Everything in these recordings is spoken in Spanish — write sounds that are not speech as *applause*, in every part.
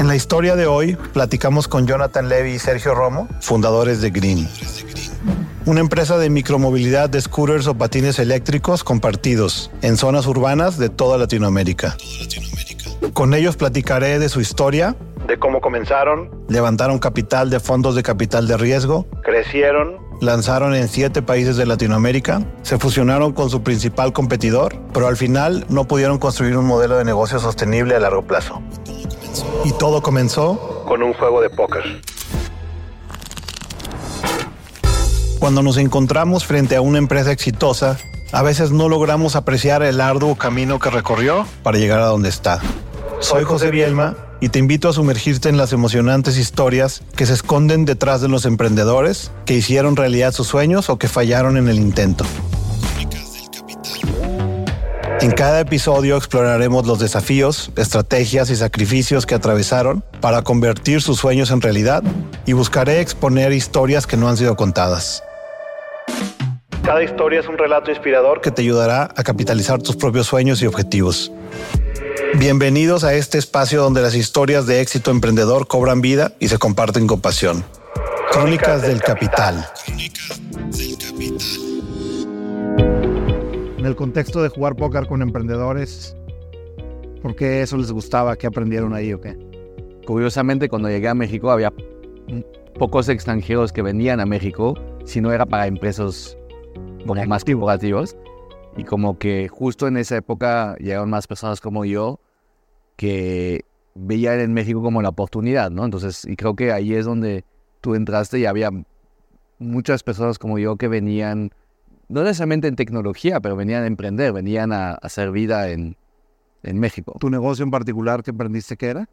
En la historia de hoy platicamos con Jonathan Levy y Sergio Romo, fundadores de Green. Una empresa de micromovilidad de scooters o patines eléctricos compartidos en zonas urbanas de toda Latinoamérica. Con ellos platicaré de su historia, de cómo comenzaron, levantaron capital de fondos de capital de riesgo, crecieron, lanzaron en siete países de Latinoamérica, se fusionaron con su principal competidor, pero al final no pudieron construir un modelo de negocio sostenible a largo plazo. Y todo comenzó con un juego de póker. Cuando nos encontramos frente a una empresa exitosa, a veces no logramos apreciar el arduo camino que recorrió para llegar a donde está. Soy José Bielma y te invito a sumergirte en las emocionantes historias que se esconden detrás de los emprendedores que hicieron realidad sus sueños o que fallaron en el intento. En cada episodio exploraremos los desafíos, estrategias y sacrificios que atravesaron para convertir sus sueños en realidad y buscaré exponer historias que no han sido contadas. Cada historia es un relato inspirador que te ayudará a capitalizar tus propios sueños y objetivos. Bienvenidos a este espacio donde las historias de éxito emprendedor cobran vida y se comparten con pasión. Crónicas del Capital. En el contexto de jugar póker con emprendedores, ¿por qué eso les gustaba? ¿Qué aprendieron ahí o qué? Curiosamente, cuando llegué a México había pocos extranjeros que venían a México si no era para empresas como más corporativos. Y como que justo en esa época llegaron más personas como yo que veían en México como la oportunidad, ¿no? Entonces, y creo que ahí es donde tú entraste y había muchas personas como yo que venían, no necesariamente en tecnología, pero venían a emprender, venían a, hacer vida en, en México. ¿Tu negocio en particular que emprendiste qué era?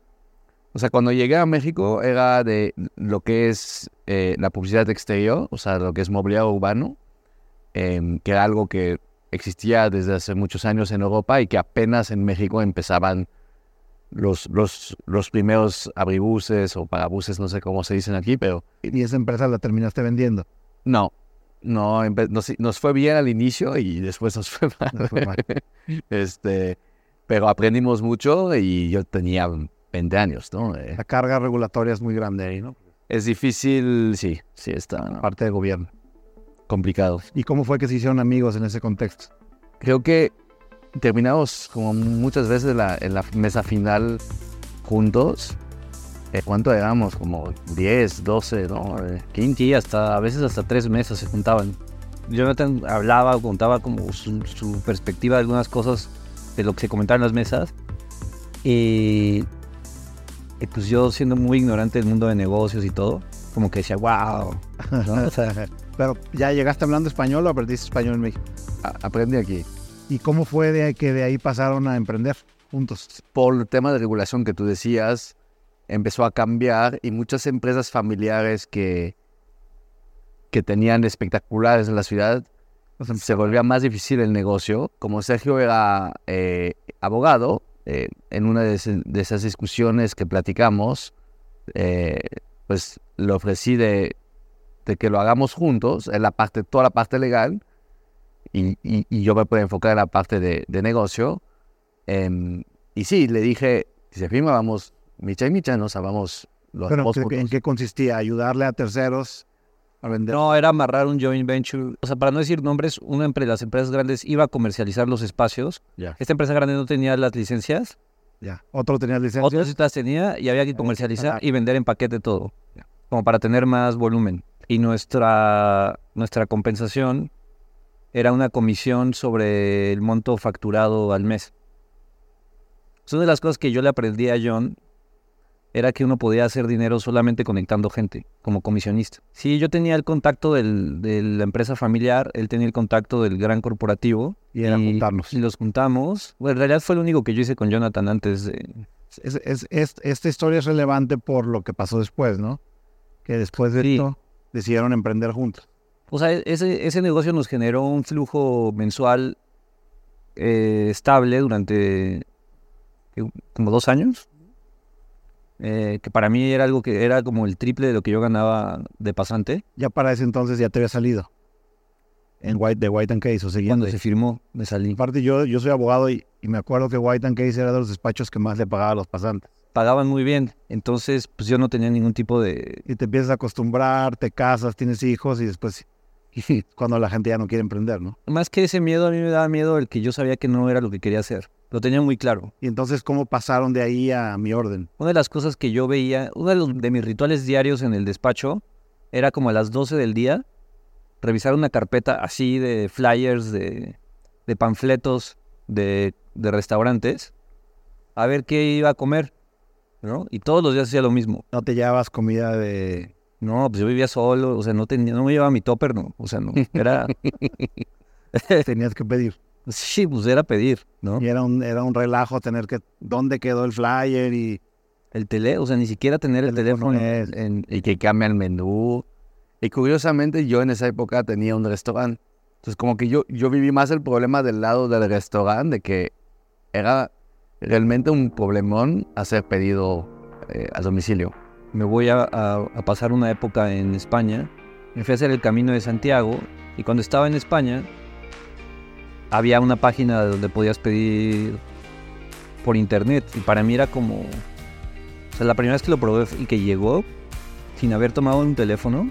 O sea, cuando llegué a México era de lo que es eh, la publicidad exterior, o sea, lo que es mobiliario urbano, em, que era algo que existía desde hace muchos años en Europa y que apenas en México empezaban los, los, los primeros abribuses o parabuses, no sé cómo se dicen aquí, pero... ¿Y esa empresa la terminaste vendiendo? No, no, nos, nos fue bien al inicio y después *laughs* nos fue mal. este, pero aprendimos mucho y yo tenía 20 años, ¿no? Eh, la carga regulatoria es muy grande ahí, ¿no? Es difícil, sí, sí está. Parte del gobierno. Complicado. ¿Y cómo fue que se hicieron amigos en ese contexto? Creo que terminamos como muchas veces la, en la mesa final juntos. Eh, ¿Cuánto éramos? Como 10, 12, ¿no? 15 y hasta, a veces hasta tres meses se juntaban. Jonathan hablaba, contaba como su, perspectiva de algunas cosas de lo que se comentaba en las mesas. Y, pues yo siendo muy ignorante del mundo de negocios y todo, como que decía, wow. *laughs* Pero ya llegaste hablando español o aprendiste español en México? aprendí aquí. ¿Y cómo fue de que de ahí pasaron a emprender juntos? Por el tema de regulación que tú decías, empezó a cambiar y muchas empresas familiares que, que tenían espectaculares en la ciudad, se volvía más difícil el negocio. Como Sergio era eh, abogado, eh, en una de, esas discusiones que platicamos, eh, pues le ofrecí de, que lo hagamos juntos, en la parte, toda la parte legal, y, yo me puedo enfocar en la parte de, negocio. Em, y sí, le dije, si se firma, vamos, micha y micha, ¿no? O vamos los Pero, ¿en qué consistía? ¿Ayudarle a terceros a vender? No, era amarrar un joint venture. O sea, para no decir nombres, una empresa, las empresas grandes iba a comercializar los espacios. Esta empresa grande no tenía las licencias. Ya. Otro tenía licencias. Otro las tenía y había que comercializar y vender en paquete todo. Como para tener más volumen. Y nuestra, nuestra compensación era una comisión sobre el monto facturado al mes. una de las cosas que yo le aprendí a John era que uno podía hacer dinero solamente conectando gente, como comisionista. Sí, yo tenía el contacto de la empresa familiar, él tenía el contacto del gran corporativo. Y era juntarnos. Y los juntamos. Bueno, en realidad fue lo único que yo hice con Jonathan antes de... esta historia es relevante por lo que pasó después, ¿no? Que después de esto decidieron emprender juntos. O sea, ese, ese negocio nos generó un flujo mensual eh, estable durante como dos años. Eh, que para mí era algo que era como el triple de lo que yo ganaba de pasante. Ya para ese entonces ya te había salido. En White, de White and Case, o siguiendo. Cuando se firmó, me salí. Aparte, yo, yo soy abogado y, y, me acuerdo que White and Case era de los despachos que más le pagaba a los pasantes. pagaban muy bien. Entonces, pues yo no tenía ningún tipo de... Y te empiezas a acostumbrar, te casas, tienes hijos y después *laughs* cuando la gente ya no quiere emprender, ¿no? Más que ese miedo, a mí me daba miedo el que yo sabía que no era lo que quería hacer. Lo tenía muy claro. Y entonces, ¿cómo pasaron de ahí a mi orden? Una de las cosas que yo veía, uno de, los- de mis rituales diarios en el despacho, era como a las 12 del día, revisar una carpeta así de flyers, de, de panfletos de, de restaurantes, a ver qué iba a comer, ¿no? Y todos los días hacía lo mismo. No te llevabas comida de... No, pues yo vivía solo, o sea, no tenía, no me llevaba mi topper, no, o sea, no, era, *laughs* Tenías que pedir. Sí, pues era pedir, ¿no? Y era un, era un relajo tener que... ¿Dónde quedó el flyer? Y El tele, o sea, ni siquiera tener el Teléfono teléfono es- en, y que cambia el menú. Y curiosamente yo en esa época tenía un restaurante. Entonces como que yo, yo viví más el problema del lado del restaurante, de que era realmente un problemón hacer pedido eh, a domicilio. me voy a, a- a pasar una época en España. Me fui a hacer el camino de Santiago y cuando estaba en España había una página donde podías pedir por internet y para mí era como, o sea, la primera vez que lo probé y que llegó sin haber tomado un teléfono,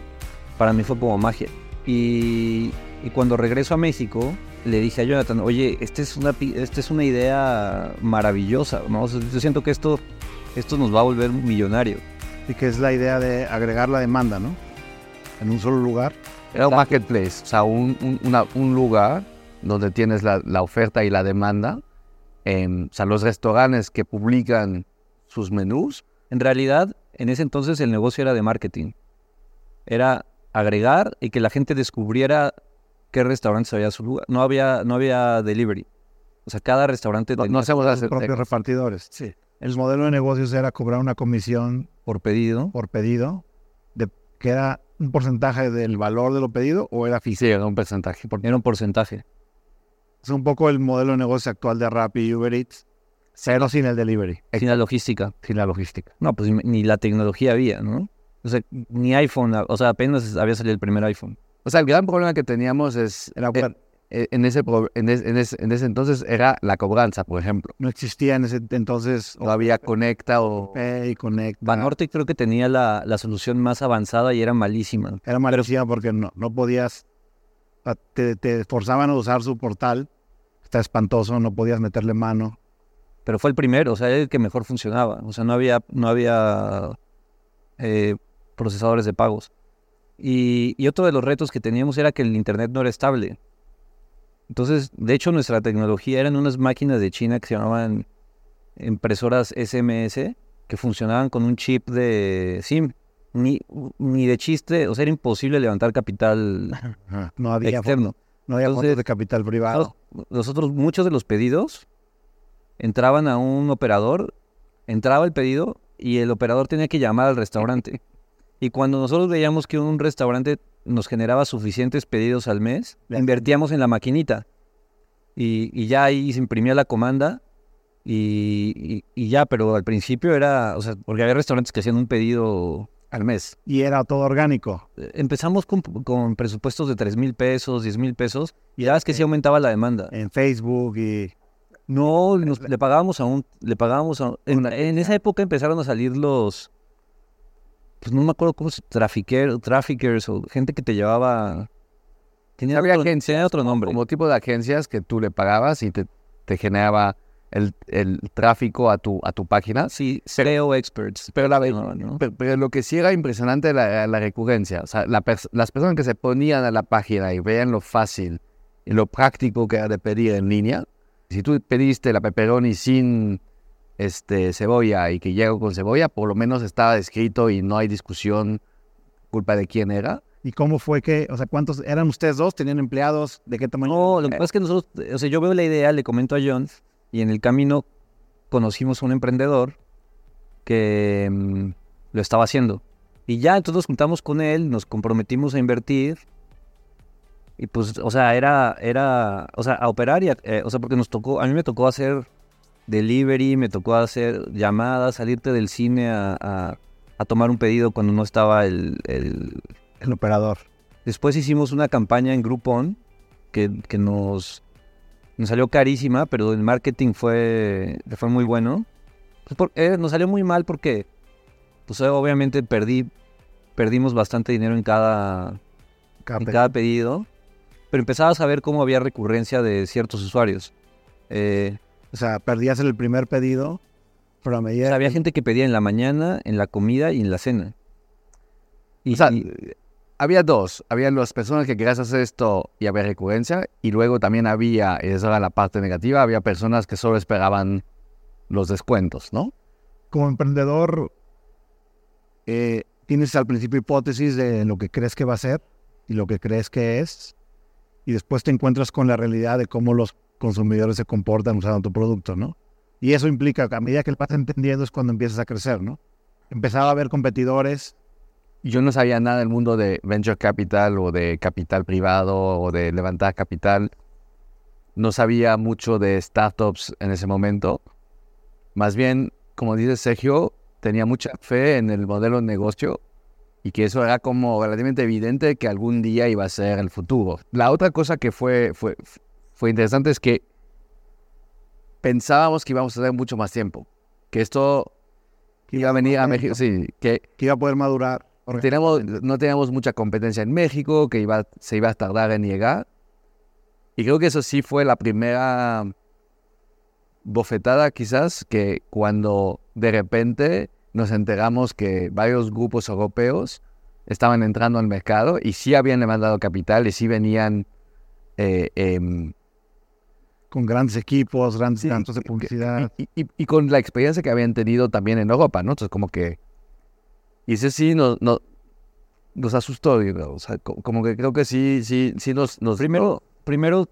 para mí fue como magia. Y, y cuando regreso a México le dije a Jonathan, oye, esta es una, esta es una idea maravillosa, ¿no? O sea, yo siento que esto, esto nos va a volver millonario. y que es la idea de agregar la demanda, ¿no? En un solo lugar. Era un marketplace, o sea, un, un- una- un lugar donde tienes la, la oferta y la demanda. em, o sea, los restaurantes que publican sus menús En realidad, en ese entonces el negocio era de marketing. Era agregar y que la gente descubriera qué restaurantes había a su lugar. No había, no había delivery. O sea, cada restaurante no, tenía no hacemos Los hacer propios repartidores. Sí. El modelo de negocios era cobrar una comisión por pedido. por pedido, de, que era un porcentaje del valor de lo pedido o era fijo. Sí, era un porcentaje. Era un porcentaje. Es un poco el modelo de negocio actual de Rappi y Uber Eats, pero sin el delivery. Sin la logística. Sin la logística. No, pues ni la tecnología había, ¿no? O sea, ni iPhone. O sea, apenas había salido el primer iPhone. O sea, el gran problema que teníamos es, Era, eh, eh, en, ese, pro- en, es- en ese, en ese entonces era la cobranza, por ejemplo. no existía en ese entonces No había Conecta o... Pay, Connect. Banorte creo que tenía la, la solución más avanzada y era malísima. Era malísima porque no, no podías, te forzaban a usar su portal. Está espantoso, no podías meterle mano. pero fue el primero, o sea, el que mejor funcionaba. O sea, no había, no había eh, procesadores de pagos. Y, y otro de los retos que teníamos era que el internet no era estable. Entonces, de hecho, nuestra tecnología eran unas máquinas de China que se llamaban impresoras SMS, que funcionaban con un chip de SIM. Ni, ni de chiste, o sea, era imposible levantar capital *laughs* No había, externo. No había fondos de capital privado. Nosotros, muchos de los pedidos entraban a un operador, entraba el pedido y el operador tenía que llamar al restaurante. Y cuando nosotros veíamos que un restaurante nos generaba suficientes pedidos al mes, invertíamos en la maquinita. Y, y ya ahí se imprimía la comanda y, y- y ya, pero al principio era, o sea, porque había restaurantes que hacían un pedido al mes. Y era todo orgánico. Eh, Empezamos con, con presupuestos de 3 mil pesos, 10 mil pesos, y ya es que sí aumentaba la demanda. En Facebook y No, nos- le pagábamos a un, le pagábamos a en, en esa época empezaron a salir los, pues no me acuerdo cómo se, trafiquer, traffickers o gente que te llevaba, tenía Había otro, agencias, tenía otro nombre. Como tipo de agencias que tú le pagabas y te, te generaba el, el tráfico a tu, a tu página. Sí, SEO experts. Pero, la, llamaban, ¿no? pero, pero lo que sí era impresionante era la recurrencia. O sea, la pers- las personas que se ponían a la página y veían lo fácil y lo práctico que era de pedir en línea. Si tú pediste la pepperoni sin este, cebolla y que llegó con cebolla, por lo menos estaba escrito y no hay discusión culpa de quién era. ¿Y cómo fue que, o sea, cuántos eran ustedes dos? ¿Tenían empleados? ¿De qué tamaño? No, lo que pasa es que nosotros, o sea, yo veo la idea, le comento a John, y en el camino conocimos a un emprendedor que mm, lo estaba haciendo. Y ya, entonces nos juntamos con él, nos comprometimos a invertir. Y pues, o sea, era, era, o sea, a operar y, a- eh, o sea, porque nos tocó, a mí me tocó hacer delivery, me tocó hacer llamadas, salirte del cine a, a- a tomar un pedido cuando no estaba el, el, El operador. Después hicimos una campaña en Groupon que, que nos, nos salió carísima, pero el marketing fue, fue muy bueno. Pues por- eh, nos salió muy mal porque, pues obviamente perdí, perdimos bastante dinero en cada, Cada en pe- cada pedido, pero empezabas a ver cómo había recurrencia de ciertos usuarios. Eh, O sea, perdías el primer pedido, pero a o medida sea, había gente que pedía en la mañana, en la comida y en la cena. Y, O sea, y- había dos. Había las personas que querías hacer esto y había recurrencia. Y luego también había, y esa era la parte negativa, había personas que solo esperaban los descuentos, ¿no? como emprendedor eh, tienes al principio hipótesis de lo que crees que va a ser y lo que crees que es, y después te encuentras con la realidad de cómo los consumidores se comportan usando tu producto, ¿no? Y eso implica que a medida que lo vas entendiendo es cuando empiezas a crecer, ¿no? Empezaba a haber competidores, Yo no sabía nada del mundo de venture capital o de capital privado o de levantar capital. No sabía mucho de startups en ese momento. Más bien, como dice Sergio, tenía mucha fe en el modelo de negocio y que eso era como relativamente evidente que algún día iba a ser el futuro. La otra cosa que fue, fue, fue interesante es que pensábamos que íbamos a tener mucho más tiempo, que esto iba a venir a México, sí, que que iba a poder madurar. Teníamos, no teníamos mucha competencia en México, que iba, se iba a tardar en llegar. Y creo que eso sí fue la primera bofetada quizás, que cuando de repente nos enteramos que varios grupos europeos estaban entrando al mercado y sí habían levantado capital y sí venían eh, em, Con grandes equipos, grandes Sí, cantos de publicidad. y, y- y con la experiencia que habían tenido también en Europa, ¿no? Entonces, como que. Y ese sí nos, nos, nos asustó, creo. O sea, co- como que creo que sí, sí, sí nos. nos primero, primero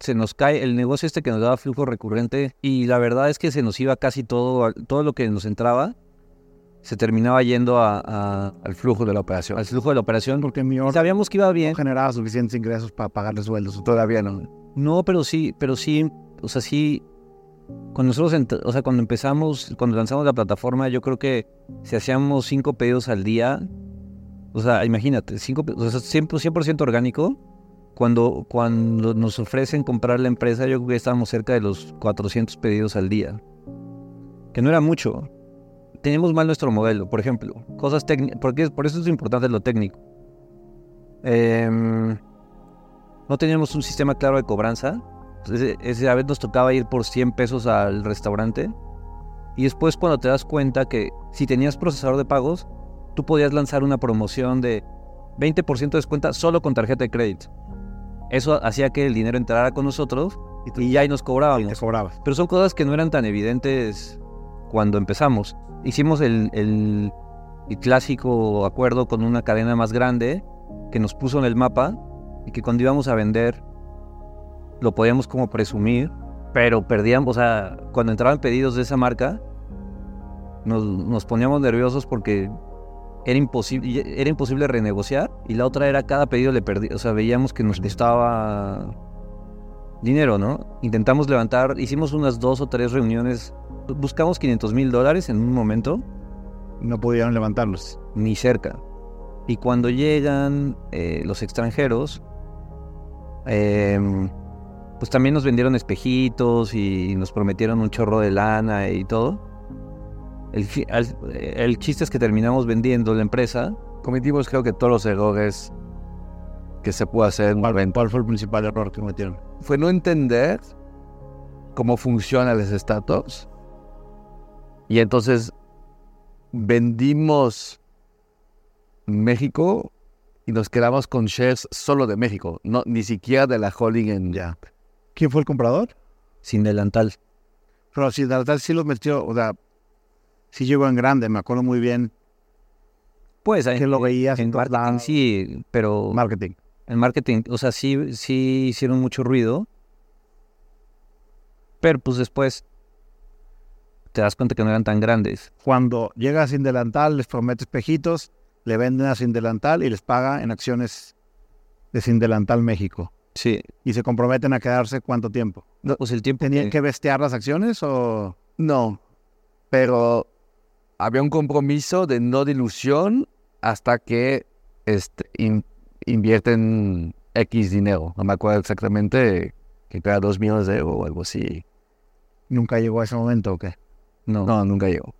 se nos cae el negocio este que nos daba flujo recurrente y la verdad es que se nos iba casi todo, todo lo que nos entraba, se terminaba yendo a, a- al flujo de la operación. al flujo de la operación. Porque mi orden Sabíamos que iba bien. no generaba suficientes ingresos para pagarle sueldos. Todavía no. No, pero sí, pero sí, o sea, sí, cuando nosotros, o sea, cuando empezamos, cuando lanzamos la plataforma, yo creo que si hacíamos cinco pedidos al día, o sea, imagínate, cinco, o sea, 100%, 100% orgánico, cuando, cuando nos ofrecen comprar la empresa, yo creo que estábamos cerca de los 400 pedidos al día, que no era mucho. Tenemos mal nuestro modelo, por ejemplo, cosas técnicas, porque por eso es importante lo técnico. Em, no teníamos un sistema claro de cobranza. Entonces, esa vez nos tocaba ir por 100 pesos al restaurante. Y después cuando te das cuenta que si tenías procesador de pagos, tú podías lanzar una promoción de 20% de descuento solo con tarjeta de crédito. Eso hacía que el dinero entrara con nosotros y ya ahí nos Te cobrábamos. cobrabas. Pero son cosas que no eran tan evidentes cuando empezamos. Hicimos el, el- el clásico acuerdo con una cadena más grande que nos puso en el mapa y que cuando íbamos a vender lo podíamos como presumir, pero perdíamos, o sea, cuando entraban pedidos de esa marca, nos, nos poníamos nerviosos porque era imposible, era imposible renegociar y la otra era cada pedido le perdí, o sea, veíamos que nos costaba dinero, ¿no? Intentamos levantar, hicimos unas dos o tres reuniones, buscamos 500 mil dólares en un momento, No pudieron levantarlos. ni cerca. Y cuando llegan eh, los extranjeros, em, pues también nos vendieron espejitos y nos prometieron un chorro de lana y todo. El, chiste es que terminamos vendiendo la empresa. Cometimos, creo que todos los errores que se puede hacer en un ¿Cuál, evento. cuál fue el principal error que cometieron? Fue no entender cómo funcionan las startups. Y entonces vendimos México y nos quedamos con shares solo de México, no, ni siquiera de la holding en Ya. ¿Quién fue el comprador? Sin delantal. Pero si la verdad sí los metió, o sea, sí llegó en grande, me acuerdo muy bien. Pues Que lo veías en marketing sí, pero Marketing. en marketing, o sea, sí, sí hicieron mucho ruido. Pero pues después te das cuenta que no eran tan grandes. Cuando llega Sin Delantal, les promete espejitos, le venden a Sin Delantal y les paga en acciones de Sin Delantal México. Sí. Y se comprometen a quedarse cuánto tiempo. Pues el tiempo ¿Tenían que- que bestear las acciones o...? No, pero había un compromiso de no dilución hasta que este, in- invierten X dinero. No me acuerdo exactamente que cada dos millones de euros o algo así. ¿Nunca llegó a ese momento o qué? No. No, nunca llegó.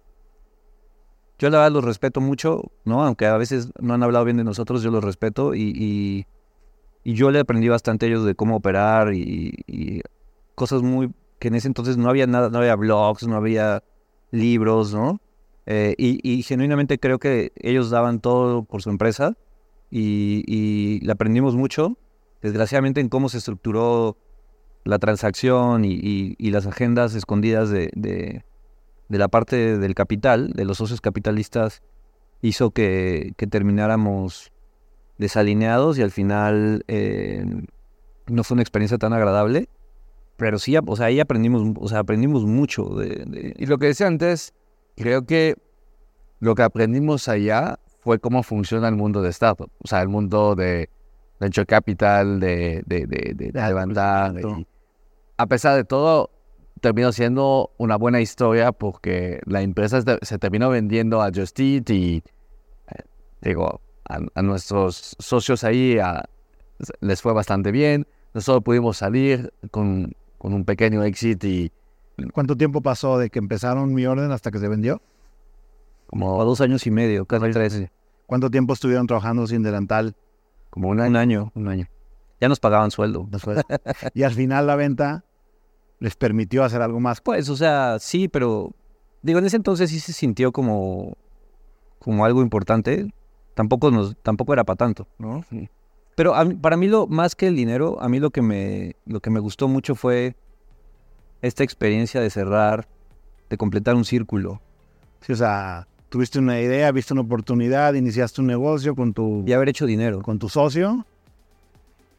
Yo la verdad los respeto mucho, ¿no? Aunque a veces no han hablado bien de nosotros, yo los respeto y, y, y yo le aprendí bastante a ellos de cómo operar y, cosas muy que en ese entonces no había nada, no había blogs, no había libros, ¿no? Eh, y, y genuinamente creo que ellos daban todo por su empresa y, y le aprendimos mucho, desgraciadamente, en cómo se estructuró la transacción y, y- y las agendas escondidas de, de- de la parte del capital, de los socios capitalistas, hizo que, que termináramos desalineados y al final eh, no fue una experiencia tan agradable. Pero sí, o sea, ahí aprendimos, o sea, aprendimos mucho de, de- Y lo que decía antes, creo que lo que aprendimos allá fue cómo funciona el mundo de startup. O sea, el mundo de venture capital, de, de, de, de levantar. y a pesar de todo, terminó siendo una buena historia porque la empresa se- terminó vendiendo a Just Eat y, eh, digo, a, a nuestros socios ahí a- les fue bastante bien. Nosotros pudimos salir con, con un pequeño exit y ¿Cuánto tiempo pasó de que empezaron mi orden hasta que se vendió? como a dos años y medio, casi tres, ¿Cuánto tiempo estuvieron trabajando sin delantal? como una un año. Un año. Ya nos pagaban sueldo. Después? *laughs* y al final la venta les permitió hacer algo más. Pues, o sea, sí, pero digo, en ese entonces sí se sintió como, como algo importante. Tampoco nos, tampoco era para tanto, ¿no? Pero a para mí lo más que el dinero, a mí lo que me, lo que me gustó mucho fue esta experiencia de cerrar, de completar un círculo Sí, o sea, tuviste una idea, viste una oportunidad, iniciaste un negocio con tu, y haber hecho dinero. con tu socio,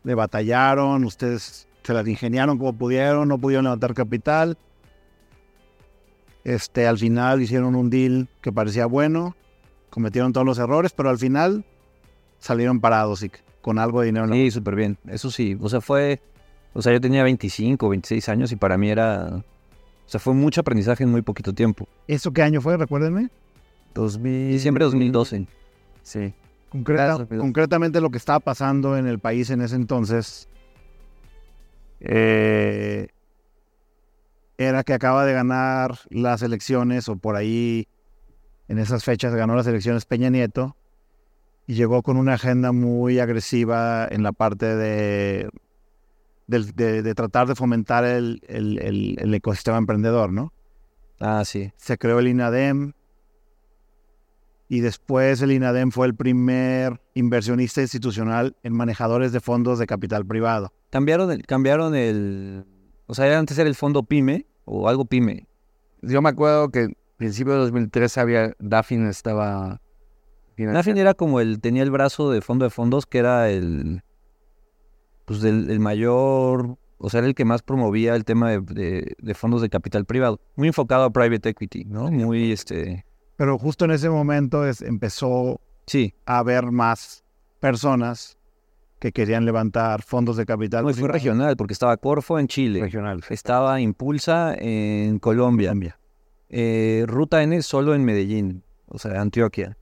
le batallaron, ustedes se las ingeniaron como pudieron, no pudieron levantar capital. Este, al final hicieron un deal que parecía bueno, cometieron todos los errores, pero al final salieron parados y con algo de dinero. en la Sí, súper bien. Eso sí, o sea, fue, o sea, yo tenía 25, 26 años y para mí era, o sea, fue mucho aprendizaje en muy poquito tiempo. ¿Eso qué año fue? Recuérdenme. 2000... Diciembre de 2012. Sí. Concreta- Claro, concretamente lo que estaba pasando en el país en ese entonces eh, era que acaba de ganar las elecciones o por ahí en esas fechas ganó las elecciones Peña Nieto y llegó con una agenda muy agresiva en la parte de, de, de tratar de fomentar el, el- el- el ecosistema emprendedor, ¿no? Ah, sí. se creó el INADEM y después el INADEM fue el primer inversionista institucional en manejadores de fondos de capital privado. Cambiaron el, cambiaron el, o sea, antes era el fondo PYME o algo PYME. Yo me acuerdo que principio de 2013 había... Dafin estaba... Nafin era como el, tenía el brazo de fondo de fondos que era el, pues del, el mayor, o sea, era el que más promovía el tema de, de- de fondos de capital privado. Muy enfocado a private equity, ¿no? Muy, este, Pero justo en ese momento es- empezó sí. a haber más personas que querían levantar fondos de capital No, fue regional, porque estaba Corfo en Chile, regional. estaba Impulsa en Colombia, Colombia. Eh, Ruta N solo en Medellín, o sea, Antioquia.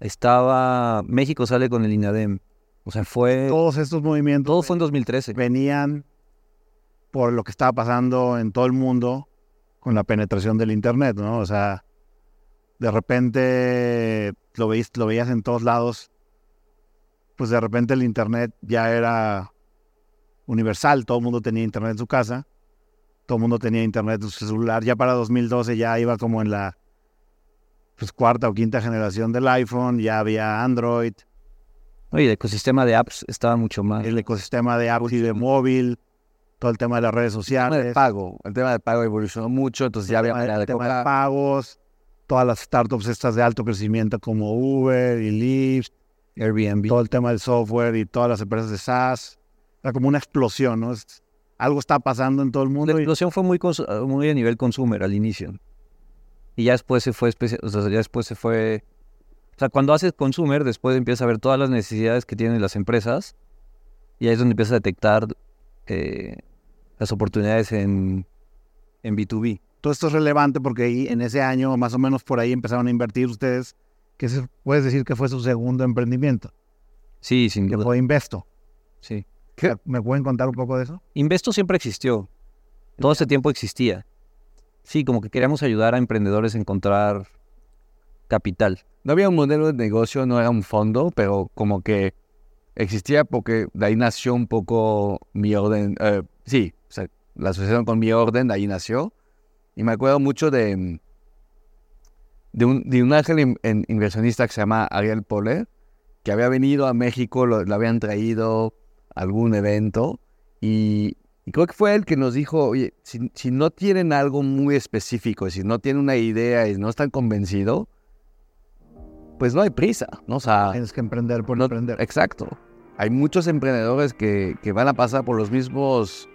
Estaba, México sale con el INADEM, o sea, fue, Todos estos movimientos todo fue en 2013. venían por lo que estaba pasando en todo el mundo con la penetración del Internet, ¿no? O sea, de repente lo, veis, lo veías en todos lados, pues de repente el Internet ya era universal, todo el mundo tenía Internet en su casa, todo el mundo tenía Internet en su celular, ya para 2012 ya iba como en la pues, cuarta o quinta generación del iPhone, ya había Android, y el ecosistema de apps estaba mucho más. el ecosistema de apps y de móvil, todo el tema de las redes El tema sociales. de pago. El tema de pago evolucionó mucho, entonces ya había tema, manera de, de tema de pagos, todas las startups estas de alto crecimiento como Uber y Lyft, Airbnb. todo el tema del software y todas las empresas de SaaS. Era como una explosión, ¿no? Es- algo está pasando en todo el La mundo. y- explosión fue muy, consu- muy a nivel consumer al inicio. Y ya después se fue, o sea, ya después se fue... O sea, cuando haces consumer, después empiezas a ver todas las necesidades que tienen las empresas y ahí es donde empiezas a detectar eh, las oportunidades en, en B2B. todo esto es relevante porque ahí, en ese año, más o menos por ahí, empezaron a invertir ustedes, que se, puedes decir que fue su segundo emprendimiento, Sí, sin que duda. fue Investo. Sí. ¿Me pueden contar un poco de eso? Investo siempre existió. Todo este tiempo existía. sí, como que queríamos ayudar a emprendedores a encontrar capital. No había un modelo de negocio, no era un fondo, pero como que existía porque de ahí nació un poco mi orden. eh, sí, o sea, la asociación con mi orden, de ahí nació. Y me acuerdo mucho de, de, un, de un ángel in- en- inversionista que se llama Ariel Poller, que había venido a México, lo, lo habían traído algún evento. Y, y creo que fue él que nos dijo, oye, si, si no tienen algo muy específico, si no tienen una idea y no están convencidos, pues no hay prisa, ¿no? O sea, Tienes que emprender por no- emprender. Exacto. Hay muchos emprendedores que, que van a pasar por los mismos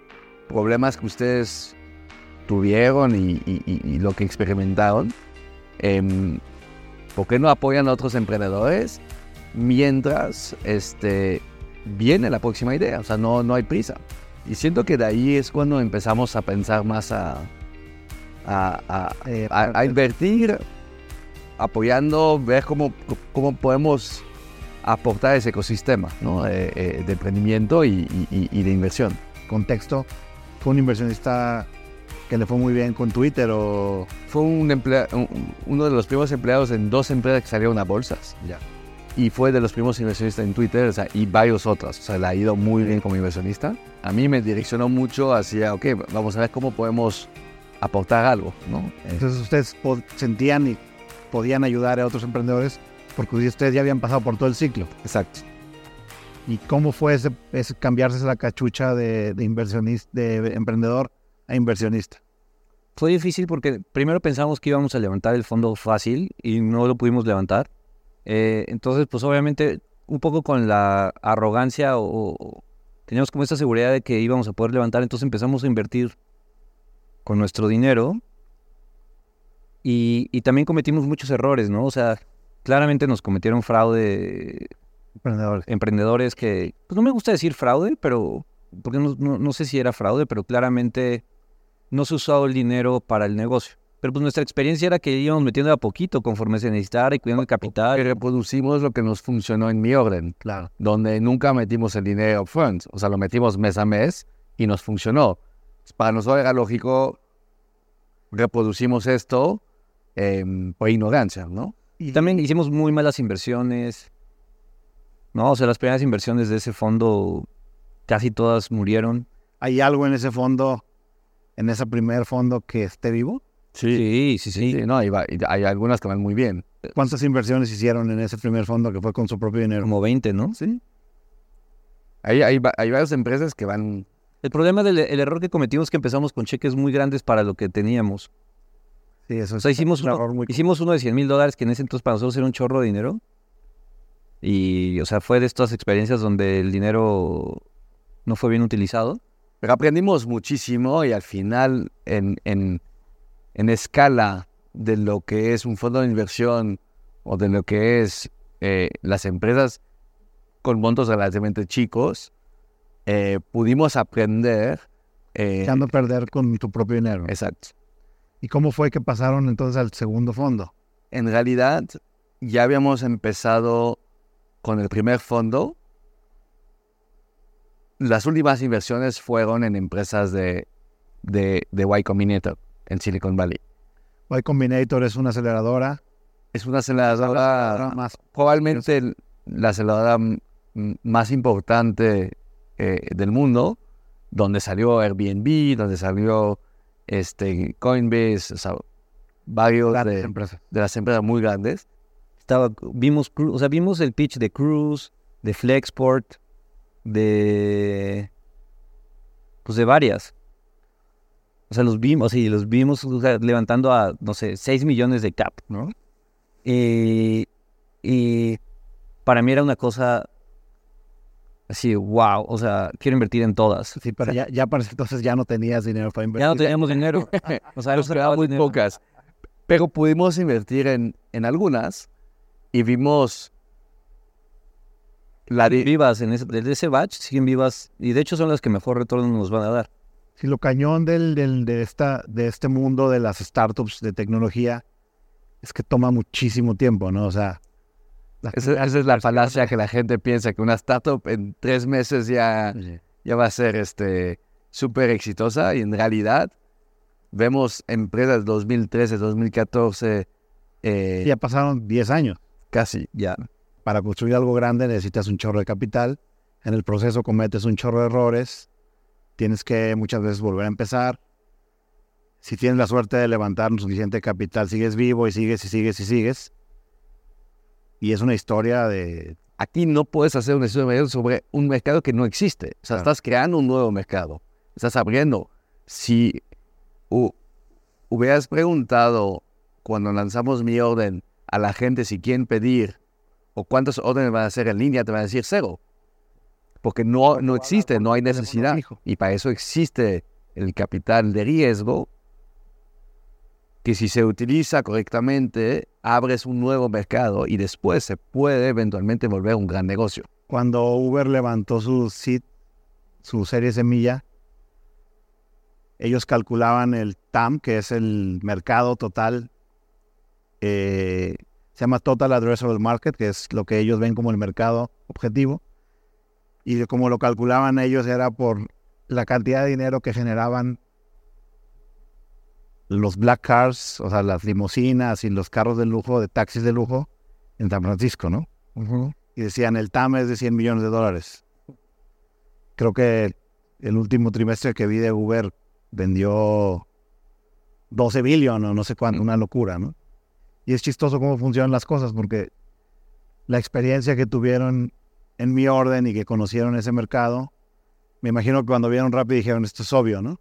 problemas que ustedes tuvieron y, y- y- y lo que experimentaron. Em, ¿Por qué no apoyan a otros emprendedores mientras este, viene la próxima idea? O sea, no, no hay prisa. Y siento que de ahí es cuando empezamos a pensar más a, a- a- Eh, a, a invertir, apoyando, ver cómo, cómo podemos aportar ese ecosistema ¿no? Eh, eh, de emprendimiento y, y- y- y de inversión. contexto, fue un inversionista que le fue muy bien con Twitter o Fue un emplea- un- uno de los primeros empleados en dos empresas que salieron a bolsas. Ya. Y fue de los primeros inversionistas en Twitter o sea, y varios otros. O sea, le ha ido muy bien como inversionista. A mí me direccionó mucho hacia, ok, vamos a ver cómo podemos aportar algo. ¿no? Entonces ustedes sentían y podían ayudar a otros emprendedores porque ustedes ya habían pasado por todo el ciclo. exacto. ¿Y cómo fue ese, ese cambiarse la cachucha de, de inversionista, de emprendedor a inversionista? Fue difícil porque primero pensamos que íbamos a levantar el fondo fácil y no lo pudimos levantar. Eh, entonces, pues obviamente, un poco con la arrogancia o, o- teníamos como esta seguridad de que íbamos a poder levantar, entonces empezamos a invertir con nuestro dinero y, y también cometimos muchos errores, ¿no? O sea, claramente nos cometieron fraude Emprendedores. emprendedores que, pues no me gusta decir fraude, pero, porque no, no- no sé si era fraude, pero claramente no se usaba el dinero para el negocio. Pero pues nuestra experiencia era que íbamos metiendo a poquito conforme se necesitara y cuidando el capital. reproducimos lo que nos funcionó en mi orden. Claro. donde nunca metimos el dinero upfront. O sea, lo metimos mes a mes y nos funcionó. Para nosotros era lógico, reproducimos esto em, por ignorancia, ¿no? Y también hicimos muy malas inversiones. No, o sea, las primeras inversiones de ese fondo casi todas murieron. ¿Hay algo en ese fondo, en ese primer fondo que esté vivo? Sí, sí, sí. Sí, no, y va- y hay algunas que van muy bien. ¿Cuántas inversiones hicieron en ese primer fondo que fue con su propio dinero? Como 20, ¿no? Sí. Hay, hay, hay varias empresas que van... El problema del el error que cometimos es que empezamos con cheques muy grandes para lo que teníamos. Sí, eso O sea, hicimos un uno, error muy hicimos uno de 100 mil dólares, que en ese entonces para nosotros era un chorro de dinero. Y, o sea, fue de estas experiencias donde el dinero no fue bien utilizado. Pero aprendimos muchísimo y al final, en, en, en escala de lo que es un fondo de inversión o de lo que es eh, las empresas con montos relativamente chicos, eh, pudimos aprender. eh, echando a perder con tu propio dinero. exacto. ¿Y cómo fue que pasaron entonces al segundo fondo? En realidad, ya habíamos empezado con el primer fondo. Las últimas inversiones fueron en empresas de, de, de Y Combinator en Silicon Valley. Y Combinator es una aceleradora. Es una aceleradora, más. probablemente la aceleradora más importante eh, del mundo, donde salió Airbnb, donde salió este, Coinbase, o sea, varios de, empresas. de las empresas muy grandes. Estaba, vimos, o sea, vimos el pitch de Cruise, de Flexport, de, pues de varias. O sea, los vimos, sí, los vimos o sea, levantando a, no sé, 6 millones de cap, ¿no? Y, y para mí era una cosa así, wow, o sea, quiero invertir en todas. Sí, pero ya, ya para entonces ya no tenías dinero para invertir. Ya no teníamos dinero. *laughs* O sea, Nos quedaban muy dinero. pocas. Pero pudimos invertir en, en algunas y vimos la vivas en ese, de ese batch, siguen vivas y de hecho son las que mejor retorno nos van a dar. Sí, lo cañón del, del- de, esta, de este mundo de las startups de tecnología es que toma muchísimo tiempo, ¿no? O sea, Esa, esa es la falacia que la gente piensa, que una startup en tres meses ya, Sí. ya va a ser este súper exitosa y en realidad vemos empresas 2013, 2014, eh, Ya pasaron 10 años. casi, ya. Para construir algo grande necesitas un chorro de capital. En el proceso cometes un chorro de errores. Tienes que muchas veces volver a empezar. Si tienes la suerte de levantar un suficiente capital, sigues vivo y sigues y sigues y sigues. Y es una historia de... Aquí no puedes hacer un estudio de mercado sobre un mercado que no existe. O sea, Claro. estás creando un nuevo mercado. Estás abriendo. Si hu- hubieras preguntado cuando lanzamos mi orden a la gente si quieren pedir o cuántas órdenes van a hacer en línea, te van a decir cero. Porque no, no existe, no hay necesidad. Y para eso existe el capital de riesgo, que si se utiliza correctamente, abres un nuevo mercado y después se puede eventualmente volver un gran negocio. Cuando Uber levantó su seed, su serie semilla, ellos calculaban el TAM, que es el mercado total, eh, se llama Total Addressable Market, que es lo que ellos ven como el mercado objetivo. Y como lo calculaban ellos era por la cantidad de dinero que generaban los black cars, o sea, las limusinas y los carros de lujo, de taxis de lujo, en San Francisco, ¿no? y decían el TAM es de 100 millones de dólares. Creo que el último trimestre que vi de Uber vendió 12 billion o no sé cuánto, una locura, ¿no? Y es chistoso cómo funcionan las cosas porque la experiencia que tuvieron en mi orden y que conocieron ese mercado, me imagino que cuando vieron rápido dijeron esto es obvio, ¿no?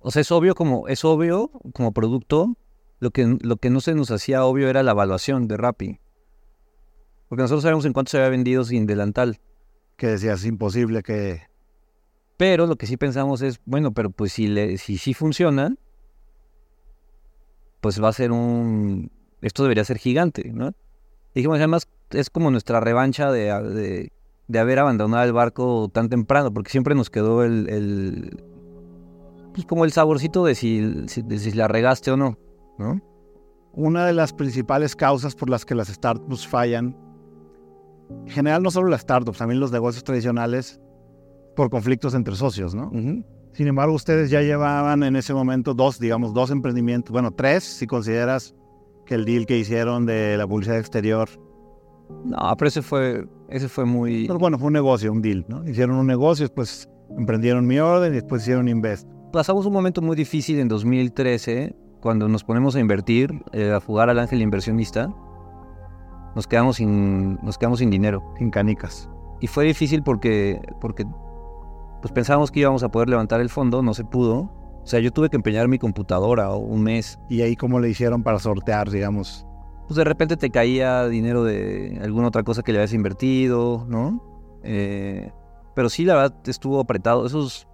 O sea, es obvio como, es obvio como producto. Lo que, lo que no se nos hacía obvio era la evaluación de Rappi. Porque nosotros sabemos en cuánto se había vendido sin delantal. Que decías imposible que Pero lo que sí pensamos es, bueno, pero pues si le, si sí funciona, pues va a ser un. Esto debería ser gigante, ¿no? Dijimos, además, es como nuestra revancha de, de, de haber abandonado el barco tan temprano, porque siempre nos quedó el. el pues como el saborcito de si, si- de si la regaste o no, ¿no? una de las principales causas por las que las startups fallan, en general no solo las startups, también los negocios tradicionales, por conflictos entre socios, ¿no? Sin embargo, ustedes ya llevaban en ese momento dos, digamos, dos emprendimientos, bueno, tres, si consideras que el deal que hicieron de la publicidad exterior, No, pero ese fue, ese fue muy... pero bueno, fue un negocio, un deal, ¿no? Hicieron un negocio, después emprendieron mi orden y después hicieron Invest. pasamos un momento muy difícil en 2013 cuando nos ponemos a invertir, eh, a jugar al ángel inversionista. Nos quedamos sin, nos quedamos sin dinero. sin canicas. Y fue difícil porque, porque pues pensábamos que íbamos a poder levantar el fondo, no se pudo. O sea, yo tuve que empeñar mi computadora un mes. Y ahí cómo le hicieron para sortear, digamos. Pues de repente te caía dinero de alguna otra cosa que le habías invertido, ¿no? Eh, pero sí, la verdad, estuvo apretado. Esos...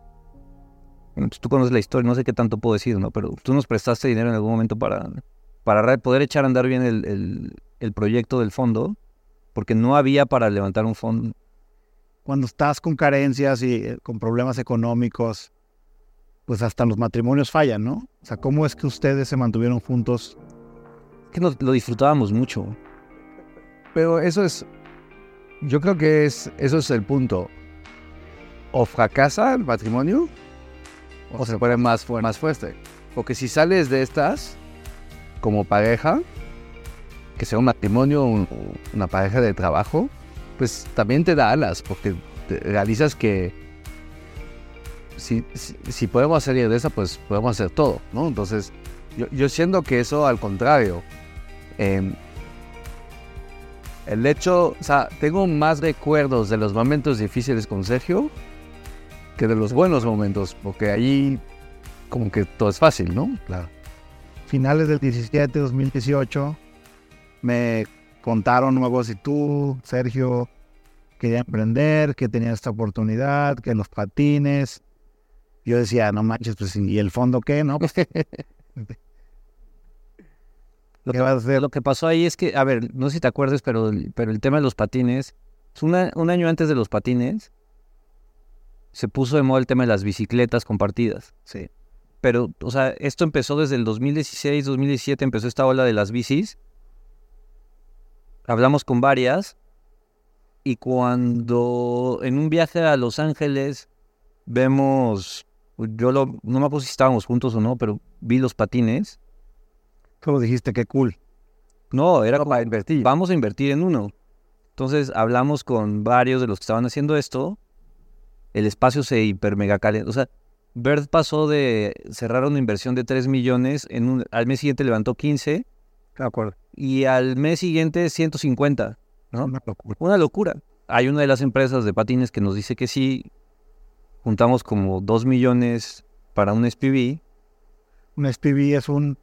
tú conoces la historia, no sé qué tanto puedo decir, ¿no? Pero tú nos prestaste dinero en algún momento para, para poder echar a andar bien el, el- el proyecto del fondo, porque no había para levantar un fondo. Cuando estás con carencias y eh, con problemas económicos, pues hasta los matrimonios fallan, ¿no? O sea, ¿cómo es que ustedes se mantuvieron juntos? Que nos- lo disfrutábamos mucho. Pero eso es, yo creo que es, eso es el punto. O fracasa el matrimonio, o se pone más, fu- más fuerte. Porque si sales de estas como pareja, que sea un matrimonio, un- una pareja de trabajo, pues también te da alas, porque realizas que si, si, podemos salir de esa, pues podemos hacer todo, ¿no? Entonces, yo siento que eso al contrario. Em, el hecho, o sea, tengo más recuerdos de los momentos difíciles con Sergio que de los buenos momentos, porque ahí como que todo es fácil, ¿no? Claro. Finales del 17, 2018, me contaron nuevos si tú, Sergio, quería emprender, que tenía esta oportunidad, que los patines. Yo decía, no manches, pues, ¿y el fondo qué? No, *laughs* pues, Lo ¿qué que, vas a hacer? lo que pasó ahí es que, a ver, no sé si te acuerdas, pero, el- pero el tema de los patines, una- un año antes de los patines, se puso de moda el tema de las bicicletas compartidas. Sí. Pero, o sea, esto empezó desde el 2016, 2017, empezó esta ola de las bicis. Hablamos con varias. Y cuando en un viaje a Los Ángeles vemos yo lo, no me acuerdo si estábamos juntos o no, pero vi los patines. Solo dijiste que cool. No, era No, como, para invertir. vamos a invertir en uno. Entonces hablamos con varios de los que estaban haciendo esto. El espacio se hiper mega calentó. O sea, Bird pasó de cerrar una inversión de 3 millones, en un, al mes siguiente levantó 15 De acuerdo. y al mes siguiente 150. ¿no? Una locura. Una locura. Hay una de las empresas de patines que nos dice que sí. Juntamos como 2 millones para un SPV. Un SPV es un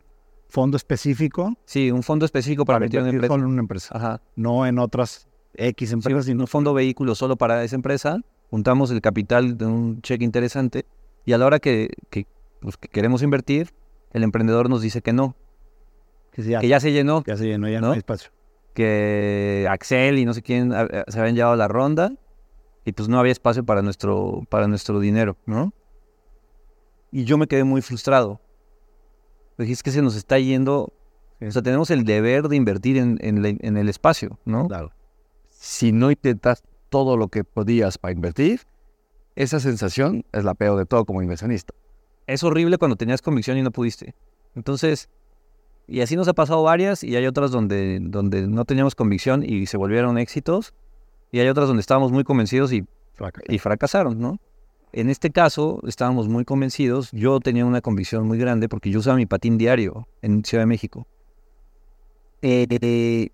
fondo específico Sí, un fondo específico para, para meter una invertir empresa. solo en una empresa. Ajá. No en otras X Sí, empresas, sino un fondo vehículo solo para esa empresa. Juntamos el capital de un cheque interesante. Y a la hora que, que, pues, que queremos invertir, el emprendedor nos dice que no. que sí, ya, Que ya se llenó. ya se llenó, ya no, ¿no? hay espacio. Que Axel y no sé quién se habían llevado la ronda. Y pues no había espacio para nuestro, para nuestro dinero, ¿no? Y yo me quedé muy frustrado. Dije, es que se nos está yendo. O sea, tenemos el deber de invertir en, en la- en el espacio, ¿no? Claro. Si no intentas todo lo que podías para invertir, esa sensación es la peor de todo como inversionista. es horrible cuando tenías convicción y no pudiste. Entonces, y así nos ha pasado varias y hay otras donde, donde no teníamos convicción y se volvieron éxitos y hay otras donde estábamos muy convencidos y, Fraca. y fracasaron, ¿no? En este caso estábamos muy convencidos, yo tenía una convicción muy grande porque yo usaba mi patín diario en Ciudad de México. Eh,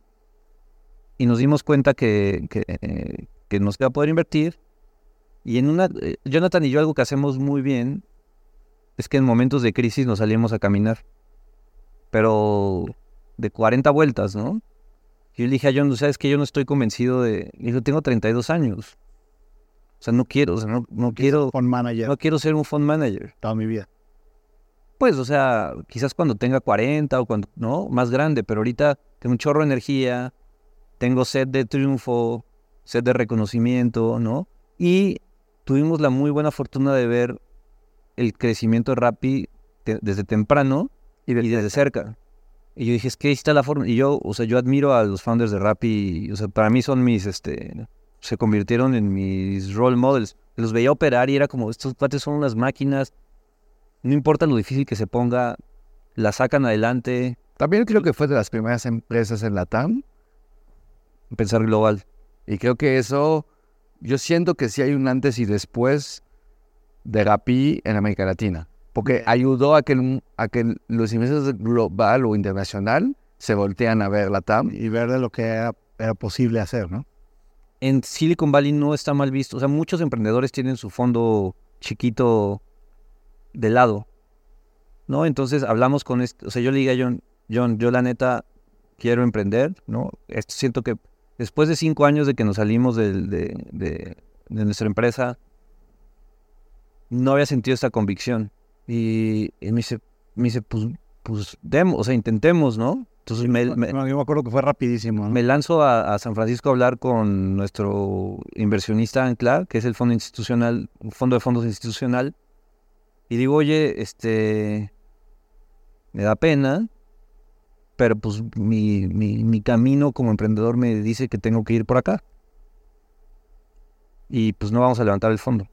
y nos dimos cuenta que, que, eh, que nos iba a poder invertir y en una, eh, Jonathan y yo algo que hacemos muy bien es que en momentos de crisis nos salimos a caminar. Pero de 40 vueltas, ¿no? Yo le dije a John, ¿sabes que Yo no estoy convencido de... Yo tengo 32 años. O sea, no quiero, o sea, no, no quiero, Fund manager no quiero ser un fund manager. toda mi vida. Pues, o sea, quizás cuando tenga 40 o cuando, ¿no? Más grande, pero ahorita tengo un chorro de energía, tengo sed de triunfo, sed de reconocimiento, ¿no? Y tuvimos la muy buena fortuna de ver el crecimiento de Rappi te- desde temprano y, desde cerca. Y yo dije, es que ahí está la forma. Y yo, o sea, yo admiro a los founders de Rappi, o sea, para mí son mis, este, se convirtieron en mis role models. Los veía operar y era como, estos cuates son unas máquinas, no importa lo difícil que se ponga, la sacan adelante, También creo que fue de las primeras empresas en la TAM pensar global. y creo que eso, yo siento que sí hay un antes y después de Rappi en América Latina, porque ayudó a que, a que los inversores global o internacional se voltean a ver la TAM. Y ver de lo que era, era posible hacer, ¿no? En Silicon Valley no está mal visto. O sea, muchos emprendedores tienen su fondo chiquito de lado. ¿No? Entonces hablamos con este. O sea, yo le dije a John, John, yo la neta quiero emprender, ¿no? Esto siento que después de cinco años de que nos salimos de- de nuestra empresa, no había sentido esta convicción. Y, y me dice, me dice, pues, pues demos, o sea, intentemos, ¿no? Entonces me, me- No, yo me acuerdo que fue rapidísimo, ¿no? me lanzo a, a San Francisco a hablar con nuestro inversionista Ancla, que es el fondo institucional, fondo de fondos institucional, y digo, oye, este, me da pena, pero pues mi, mi, mi camino como emprendedor me dice que tengo que ir por acá. Y pues no vamos a levantar el fondo.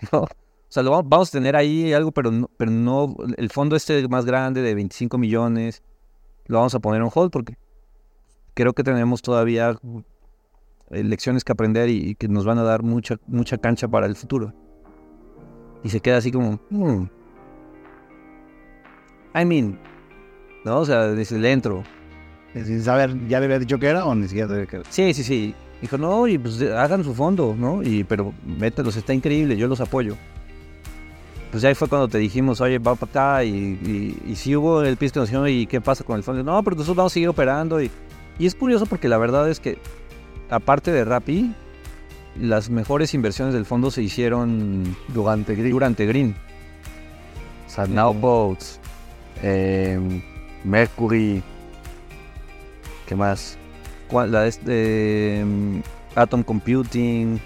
*laughs* ¿no? O sea, lo vamos, vamos a tener ahí algo, pero no, pero no, el fondo este más grande de 25 millones, lo vamos a poner en hold porque creo que tenemos todavía eh, lecciones que aprender y, y que nos van a dar mucha, mucha cancha para el futuro. Y se queda así como, "Hmm". I mean, ¿no? O sea, dice, le entro. Sin saber, ¿ya le había dicho que era o ni siquiera sabía que era? Sí, sí, sí. Dijo, no, y pues hagan su fondo, ¿no? Y, pero mételos, está increíble, yo los apoyo. Pues ya ahí fue cuando te dijimos, oye, va para acá, y, y, y sí hubo el piso que nos dijeron, ¿y qué pasa con el fondo? No, pero nosotros vamos a seguir operando. Y, y es curioso porque la verdad es que, aparte de Rappi, las mejores inversiones del fondo se hicieron Durante Green, durante Green. Now Boats, em, Mercury, ¿qué más? La de este, mm, Atom Computing,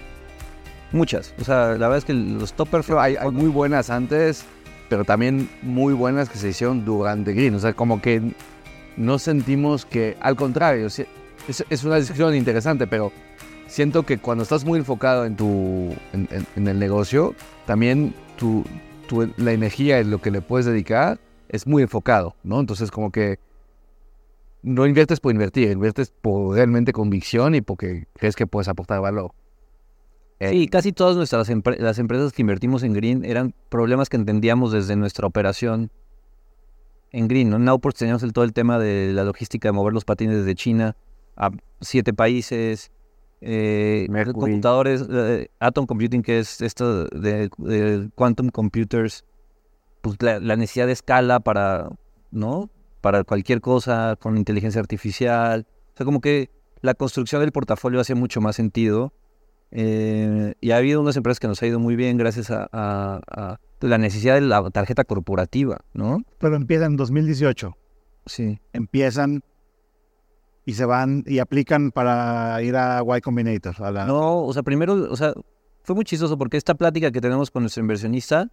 muchas. O sea, la verdad es que los topper hay, hay muy buenas antes, pero también muy buenas que se hicieron durante Green. O sea, como que no sentimos que, al contrario, es, es una discusión interesante, pero siento que cuando estás muy enfocado en tu en, en- en el negocio, también tu, tu- la energía y lo que le puedes dedicar es muy enfocado, ¿no? Entonces como que no inviertes por invertir, inviertes por realmente convicción y porque crees que puedes aportar valor. Eh, Sí, casi todas nuestras empre- las empresas que invertimos en Green eran problemas que entendíamos desde nuestra operación en Green. ¿no? En Nowports teníamos el, todo el tema de la logística de mover los patines desde China a siete países. eh, computadores, eh, Atom Computing, que es esto de, de Quantum Computers, pues la, la necesidad de escala para, ¿no? Para cualquier cosa con inteligencia artificial. O sea, como que la construcción del portafolio hacía mucho más sentido. Eh, y ha habido unas empresas que nos ha ido muy bien gracias a, a- a la necesidad de la tarjeta corporativa, ¿no? Pero empiezan en 2018. Sí. Empiezan y se van y aplican para ir a Y Combinator. A la, No, o sea, primero, o sea, fue muy chistoso porque esta plática que tenemos con nuestro inversionista,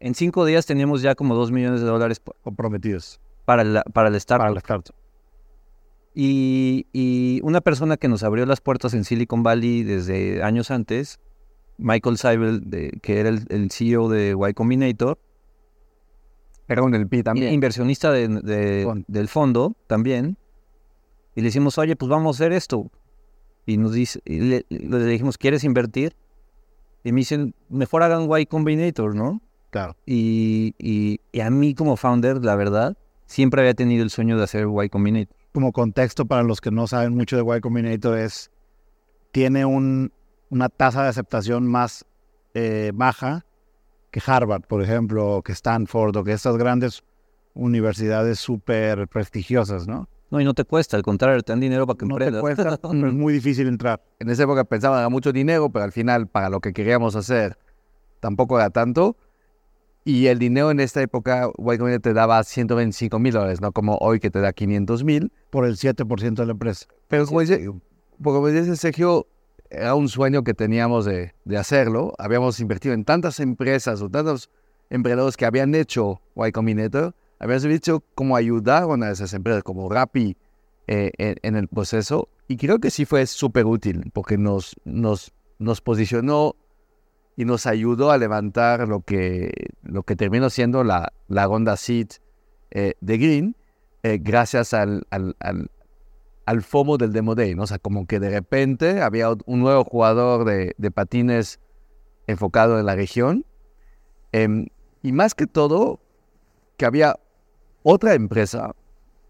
en cinco días teníamos ya como dos millones de dólares comprometidos para, la, para el startup. para la startup. Y, y una persona que nos abrió las puertas en Silicon Valley desde años antes, Michael Seibel, de- que era el, el CEO de Y Combinator, Era un LP también. inversionista de- de- Fondo. del fondo también, y le decimos, oye, pues vamos a hacer esto. Y nos dice, y le, le dijimos, ¿quieres invertir? Y me dicen, mejor hagan Y Combinator, ¿no? Claro. Y, y- y a mí como founder, la verdad, siempre había tenido el sueño de hacer Y Combinator. Como contexto para los que no saben mucho de Y Combinator es, tiene un, una tasa de aceptación más eh, baja que Harvard, por ejemplo, o que Stanford, o que estas grandes universidades súper prestigiosas, ¿no? No, y no te cuesta, al contrario, te dan dinero para que No te emprendas. cuesta, *laughs* pero es muy difícil entrar. En esa época pensaba era mucho dinero, pero al final para lo que queríamos hacer tampoco era tanto. Y el dinero en esta época, Y Combinator te daba 125 mil dólares, no como hoy que te da 500 mil. por el 7% de la empresa. Pero como dice, como dice Sergio, era un sueño que teníamos de, de hacerlo. Habíamos invertido en tantas empresas o tantos emprendedores que habían hecho Y Combinator. Habíamos visto cómo ayudaron a esas empresas, como Rappi, eh, en, en el proceso. Y creo que sí fue súper útil porque nos, nos, nos posicionó y nos ayudó a levantar lo que, lo que terminó siendo la, la ronda seed eh, de Green, eh, gracias al, al, al, al FOMO del Demo Day, ¿no? O sea, como que de repente había un nuevo jugador de, de patines enfocado en la región. em, y más que todo, que había otra empresa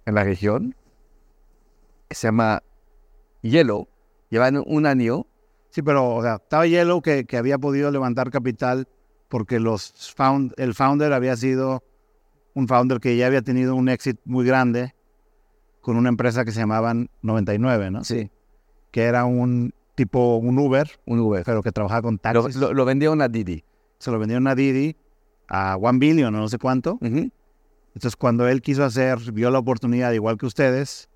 en la región que se llama Yellow. Llevan un año Sí, pero o sea, estaba Yellow que, que había podido levantar capital porque los found, el founder había sido un founder que ya había tenido un éxito muy grande con una empresa que se llamaban 99, ¿no? Sí. Que era un tipo, un Uber, un Uber. pero que trabajaba con Lo, taxis. lo- lo vendieron a Didi. Se lo vendieron a Didi a One Billion, o no sé cuánto. Entonces, cuando él quiso hacer, vio la oportunidad, igual que ustedes,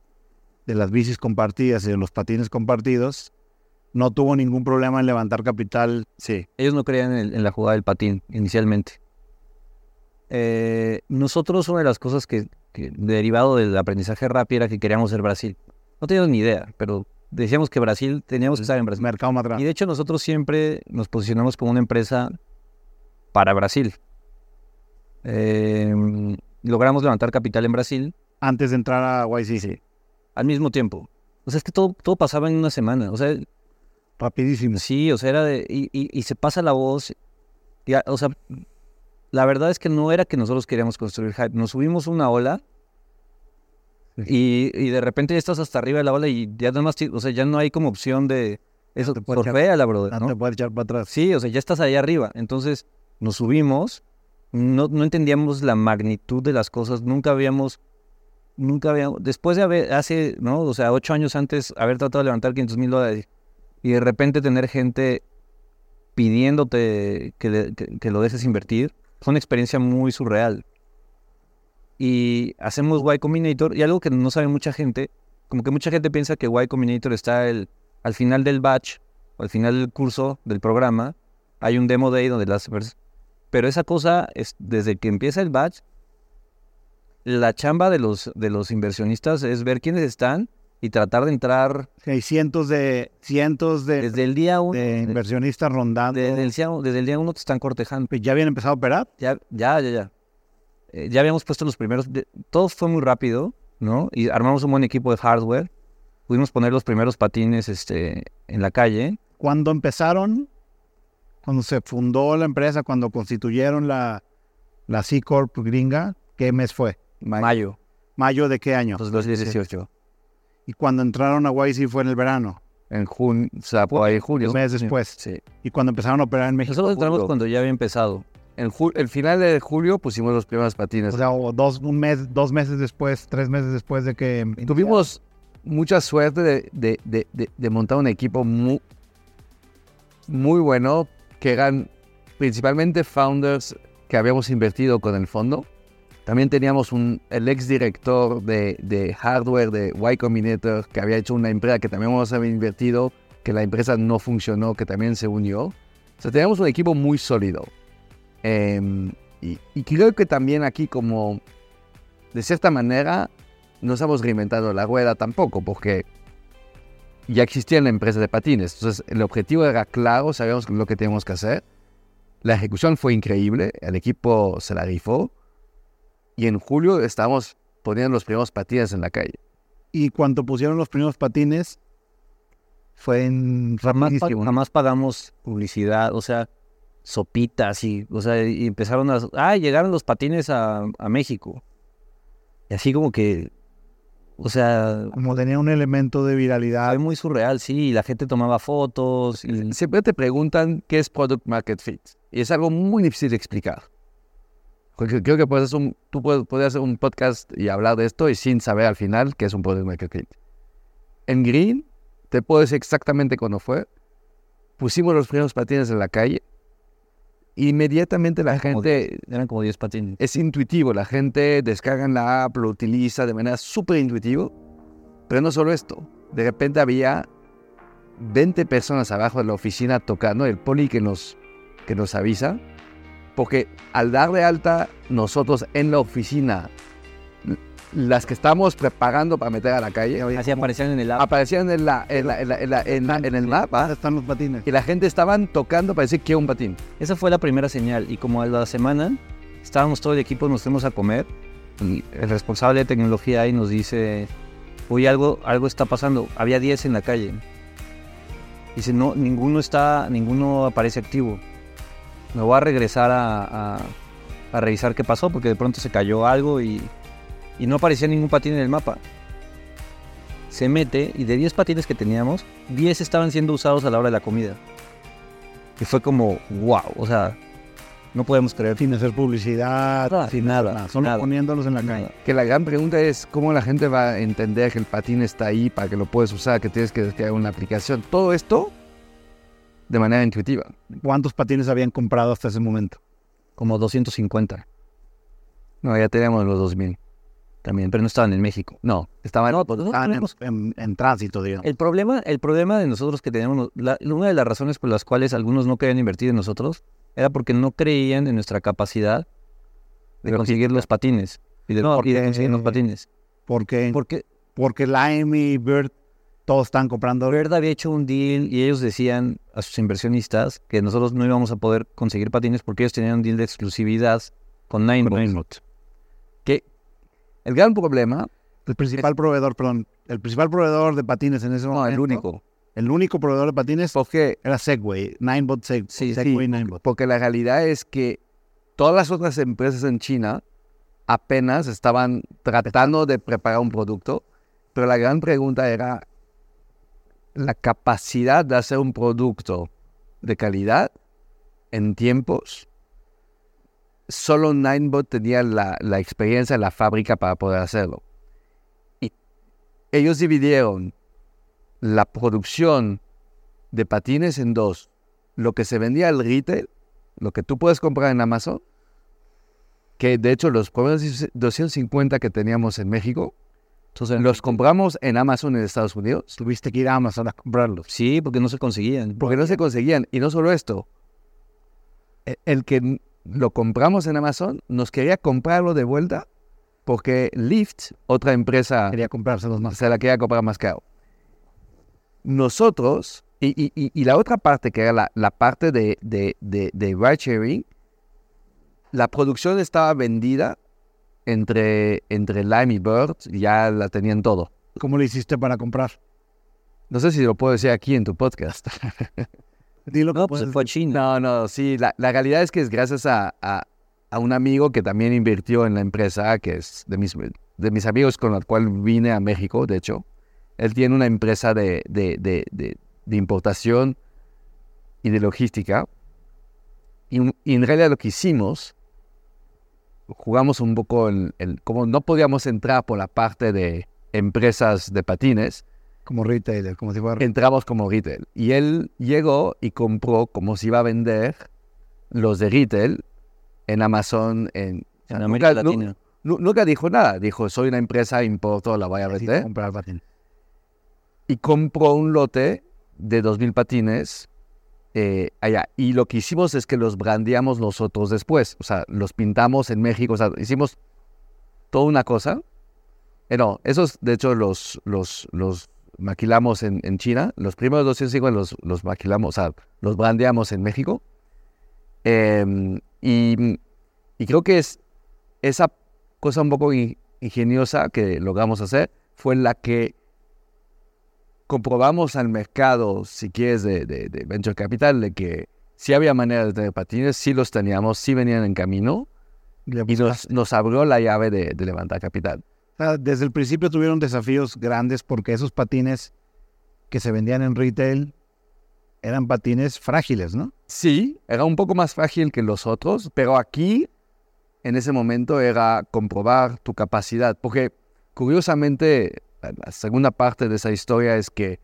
de las bicis compartidas y de los patines compartidos, no tuvo ningún problema en levantar capital. Sí. Ellos no creían en, el- en la jugada del patín inicialmente. Eh, nosotros una de las cosas que, que derivado del aprendizaje rápido era que queríamos ser Brasil. No teníamos ni idea, pero decíamos que Brasil, teníamos que estar en Brasil. Mercado más Y de hecho nosotros siempre nos posicionamos como una empresa para Brasil. Eh, logramos levantar capital en Brasil Antes de entrar a YCC. al mismo tiempo. O sea, es que todo, todo pasaba en una semana. O sea, Rapidísimo. Sí, o sea, era de. Y, y- y se pasa la voz. y o sea, la verdad es que no era que nosotros queríamos construir hype. Nos subimos una ola y, y de repente ya estás hasta arriba de la ola y ya nada más. O sea, ya no hay como opción de. Eso, surféala, brother, No ¿no? te puedes echar para atrás. Sí, o sea, ya estás ahí arriba. Entonces nos subimos, no, no entendíamos la magnitud de las cosas, nunca habíamos, nunca habíamos, después de haber, hace, ¿no? O sea, ocho años antes, haber tratado de levantar 500 mil dólares y de repente tener gente pidiéndote que, le- que- lo dejes invertir, fue una experiencia muy surreal. Y hacemos Y Combinator, y algo que no sabe mucha gente, como que mucha gente piensa que Y Combinator está el, al final del batch, o al final del curso, del programa, hay un demo day donde las Pero esa cosa, es desde que empieza el batch, la chamba de los, de los inversionistas es ver quiénes están y tratar de entrar Hay cientos de, cientos de, desde el día uno. de inversionistas rondando. Desde el, día- desde el día uno te están cortejando. ¿Ya habían empezado a operar? Ya, ya, ya, ya. Eh, ya habíamos puesto los primeros. de- todo fue muy rápido, ¿no? Y armamos un buen equipo de hardware. Pudimos poner los primeros patines este, en la calle. Cuando empezaron, cuando se fundó la empresa, cuando constituyeron la, la C Corp gringa, ¿qué mes fue? Mayo. ¿Mayo de qué año? 2018. Y cuando entraron a YC fue en el verano, En junio, o sea, por ahí julio. un mes después. Sí. Y cuando empezaron a operar en México, Nosotros entramos julio. cuando ya había empezado. En el final de julio pusimos los primeros patines. o sea, o dos, un mes, dos meses después, tres meses después de que... Tuvimos mucha suerte de, de- de- de- de montar un equipo muy, muy bueno, que eran principalmente founders que habíamos invertido con el fondo. También teníamos un, el ex director de, hardware de Y Combinator, que había hecho una empresa que también hemos había invertido, que la empresa no funcionó, que también se unió. O sea, teníamos un equipo muy sólido. Em, y, y creo que también aquí como, de cierta manera, no estamos reinventando la rueda tampoco, porque ya existía la empresa de patines. Entonces, el objetivo era claro, sabíamos lo que teníamos que hacer. La ejecución fue increíble, el equipo se la rifó. Y en julio estábamos poniendo los primeros patines en la calle. Y cuando pusieron los primeros patines, fue en Jamás, jamás pagamos publicidad, o sea, sopitas y, o sea, y empezaron a... Ah, llegaron los patines a, a México. Y así como que, o sea, Como tenía un elemento de viralidad. fue muy surreal, sí, y la gente tomaba fotos y... Siempre te preguntan qué es Product Market Fit. Y es algo muy difícil de explicar. Creo que puedes hacer un, tú puedes, puedes hacer un podcast y hablar de esto y sin saber al final qué es un Product Market Fit. En Green, te puedo decir exactamente cuándo fue. Pusimos los primeros patines en la calle. Inmediatamente la como gente Eran como 10 patines. es intuitivo. La gente descarga la app, lo utiliza de manera súper intuitiva. Pero no solo esto. De repente había 20 personas abajo de la oficina tocando, el poli que nos, que nos avisa. Porque al darle alta nosotros en la oficina, las que estábamos preparando para meter a la calle, Así aparecían en el app. aparecían en, la, en, la- en la- en la- en la- en el mapa ¿Dónde están los patines? y la gente estaban tocando para decir que un patín. Esa fue la primera señal. Y como a la semana estábamos todo el equipo, nos fuimos a comer. Y el responsable de tecnología ahí nos dice, oye, algo, algo está pasando. Había 10 en la calle. Dice, no, ninguno está, ninguno aparece activo. Me voy a regresar a, a- a revisar qué pasó, porque de pronto se cayó algo y, y no aparecía ningún patín en el mapa. Se mete y de 10 patines que teníamos, 10 estaban siendo usados a la hora de la comida. Y fue como, wow, o sea, no podemos creer. Sin hacer publicidad, Nada, sin nada, nada, solo nada. poniéndolos en la calle. Que la gran pregunta es cómo la gente va a entender que el patín está ahí para que lo puedes usar, que tienes que descargar una aplicación. Todo esto de manera intuitiva. ¿Cuántos patines habían comprado hasta ese momento? Como 250. No, ya teníamos los 2000 también. Pero no estaban en México. No, estaban No, pues, Estaban en, tenemos- en- en tránsito, digamos. El problema, el problema de nosotros que teníamos, la- una de las razones por las cuales algunos no querían invertir en nosotros, era porque no creían en nuestra capacidad de conseguir los patines. Y de, No, y de porque- conseguir los patines. Porque, Porque porque Lime y Bird todos están comprando. Bird había hecho un deal y ellos decían a sus inversionistas que nosotros no íbamos a poder conseguir patines porque ellos tenían un deal de exclusividad con Ninebot. que el gran problema, El principal proveedor, perdón, el principal proveedor de patines en ese no, momento. el único, El único proveedor de patines porque, era Segway, Ninebot Seg- Sí, Segway Ninebot. porque la realidad es que todas las otras empresas en China apenas estaban tratando de preparar un producto, pero la gran pregunta era la capacidad de hacer un producto de calidad en tiempos. Solo Ninebot tenía la, la experiencia en la fábrica para poder hacerlo. Y ellos dividieron la producción de patines en dos. Lo que se vendía al retail, lo que tú puedes comprar en Amazon, que de hecho los primeros 250 que teníamos en México, Entonces, los compramos en Amazon en Estados Unidos, Tuviste que ir a Amazon a comprarlos. sí, porque no se conseguían. porque no se conseguían. Y no solo esto, e- el que lo compramos en Amazon nos quería comprarlo de vuelta porque Lyft, otra empresa, Quería comprárselos más. se la quería comprar más caro. Nosotros, y, y- y- y la otra parte, que era la, la parte de, de, de, de ride sharing, la producción estaba vendida entre, entre Lime y Bird, ya la tenían todo. ¿Cómo le hiciste para comprar? No sé si lo puedo decir aquí en tu podcast. *laughs* Dilo que No, pues fue a China. No, no, sí, la, la realidad es que es gracias a, a- a un amigo que también invirtió en la empresa, que es de mis, de mis amigos con el cual vine a México, de hecho. Él tiene una empresa de, de, de- de- de importación y de logística. Y, y en realidad lo que hicimos, jugamos un poco en, en- como no podíamos entrar por la parte de empresas de patines, como retailer, como si fuera... entramos como retail. Y él llegó y compró como si iba a vender los de retail en Amazon. En, o sea, En América nunca, nu- Latina. nu- nunca dijo nada. Dijo, soy una empresa, importo, la voy a vender. comprar patín. Y compró un lote de 2.000 patines eh, allá. Y lo que hicimos es que los brandeamos nosotros después. O sea, los pintamos en México. O sea, hicimos toda una cosa. Eh, no, esos de hecho los, los, los maquilamos en, en China. Los primeros 250 los, los maquilamos, o sea, los brandeamos en México. Em, y, y creo que es esa cosa un poco in- ingeniosa que logramos hacer fue la que comprobamos al mercado, si quieres, de, de- de Venture Capital, de que sí había manera de tener patines, sí los teníamos, sí venían en camino y nos, nos abrió la llave de, de levantar capital. Desde el principio tuvieron desafíos grandes porque esos patines que se vendían en retail eran patines frágiles, ¿no? Sí, era un poco más frágil que los otros, pero aquí, en ese momento, era comprobar tu capacidad. Porque, curiosamente, la segunda parte de esa historia es que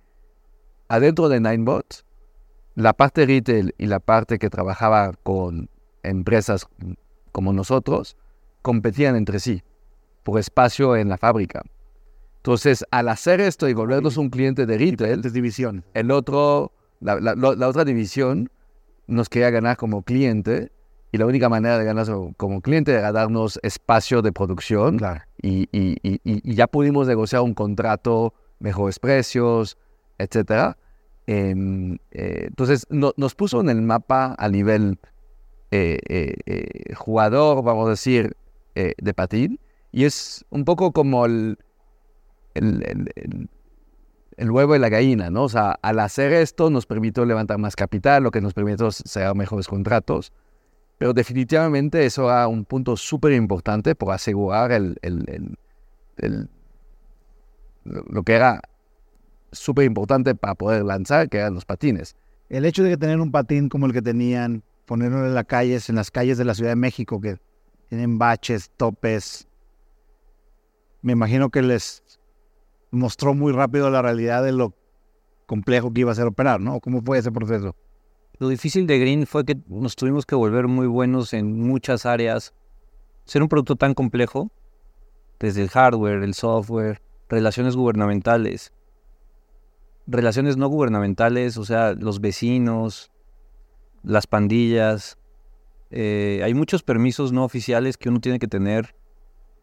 adentro de Ninebot, la parte retail y la parte que trabajaba con empresas como nosotros competían entre sí por espacio en la fábrica. Entonces, al hacer esto y volvernos un cliente de retail, divisiones. el otro, la, la otra división nos quería ganar como cliente y la única manera de ganar como cliente era darnos espacio de producción Claro. y, y- y- y- y ya pudimos negociar un contrato, mejores precios, etcétera. Em, eh, entonces no- nos puso en el mapa a nivel eh, eh, jugador, vamos a decir, de patín y es un poco como el, el- el- el- el huevo y la gallina, ¿no? O sea, al hacer esto nos permitió levantar más capital, lo que nos permitió cerrar mejores contratos. Pero definitivamente eso era un punto súper importante por asegurar el, el- el- lo que era súper importante para poder lanzar, que eran los patines. El hecho de tener un patín como el que tenían, ponerlo en las calles, en las calles de la Ciudad de México, que tienen baches, topes, me imagino que les mostró muy rápido la realidad de lo complejo que iba a ser operar, ¿no? ¿Cómo fue ese proceso? Lo difícil de Green fue que nos tuvimos que volver muy buenos en muchas áreas. Ser un producto tan complejo, desde el hardware, el software, relaciones gubernamentales, relaciones no gubernamentales, o sea, los vecinos, las pandillas. eh, hay muchos permisos no oficiales que uno tiene que tener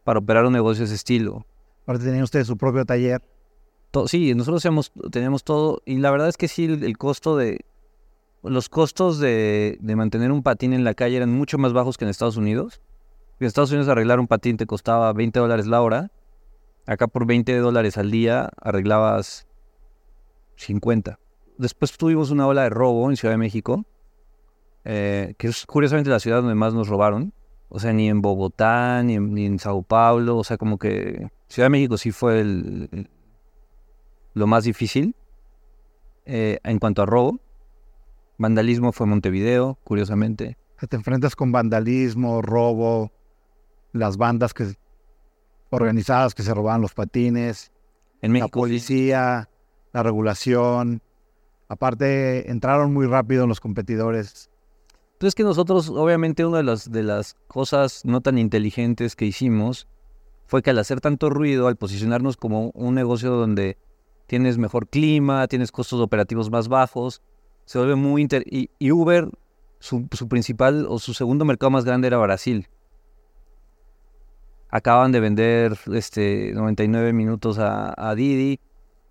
para operar un negocio de ese estilo. Aparte tenían ustedes su propio taller. To- sí, nosotros teníamos todo y la verdad es que sí, el, el costo de... Los costos de, mantener un patín en la calle eran mucho más bajos que en Estados Unidos. En Estados Unidos arreglar un patín te costaba 20 dólares la hora. Acá por 20 dólares al día arreglabas 50. Después tuvimos una ola de robo en Ciudad de México, eh, que es curiosamente la ciudad donde más nos robaron. O sea, ni en Bogotá, ni en, Sao Paulo. O sea, como que Ciudad de México sí fue el- lo más difícil eh, en cuanto a robo. Vandalismo fue Montevideo, curiosamente. Te enfrentas con vandalismo, robo, las bandas que organizadas que se robaban los patines, En la México. sí. policía, la regulación. Aparte, entraron muy rápido los competidores. Entonces que nosotros, obviamente, una de las, de las cosas no tan inteligentes que hicimos fue que al hacer tanto ruido, al posicionarnos como un negocio donde tienes mejor clima, tienes costos operativos más bajos, se vuelve muy... inter- y, y Uber, su, su principal o su segundo mercado más grande era Brasil. acaban de vender este 99 minutos a, a Didi.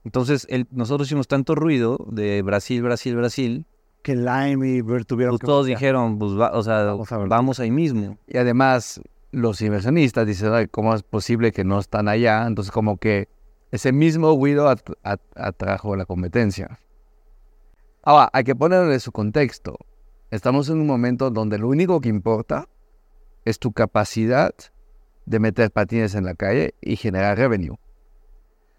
Entonces, el, nosotros hicimos tanto ruido de Brasil, Brasil, Brasil, Que Lime y Bird tuvieron pues que todos dijeron, pues va- o sea, Vamos a ver. vamos ahí mismo. Y además, los inversionistas dicen, "Ay, ¿cómo es posible que no están allá? Entonces, como que ese mismo ruido at- at- atrajo la competencia. Ahora, hay que ponerlo en su contexto. Estamos en un momento donde lo único que importa es tu capacidad de meter patines en la calle y generar revenue.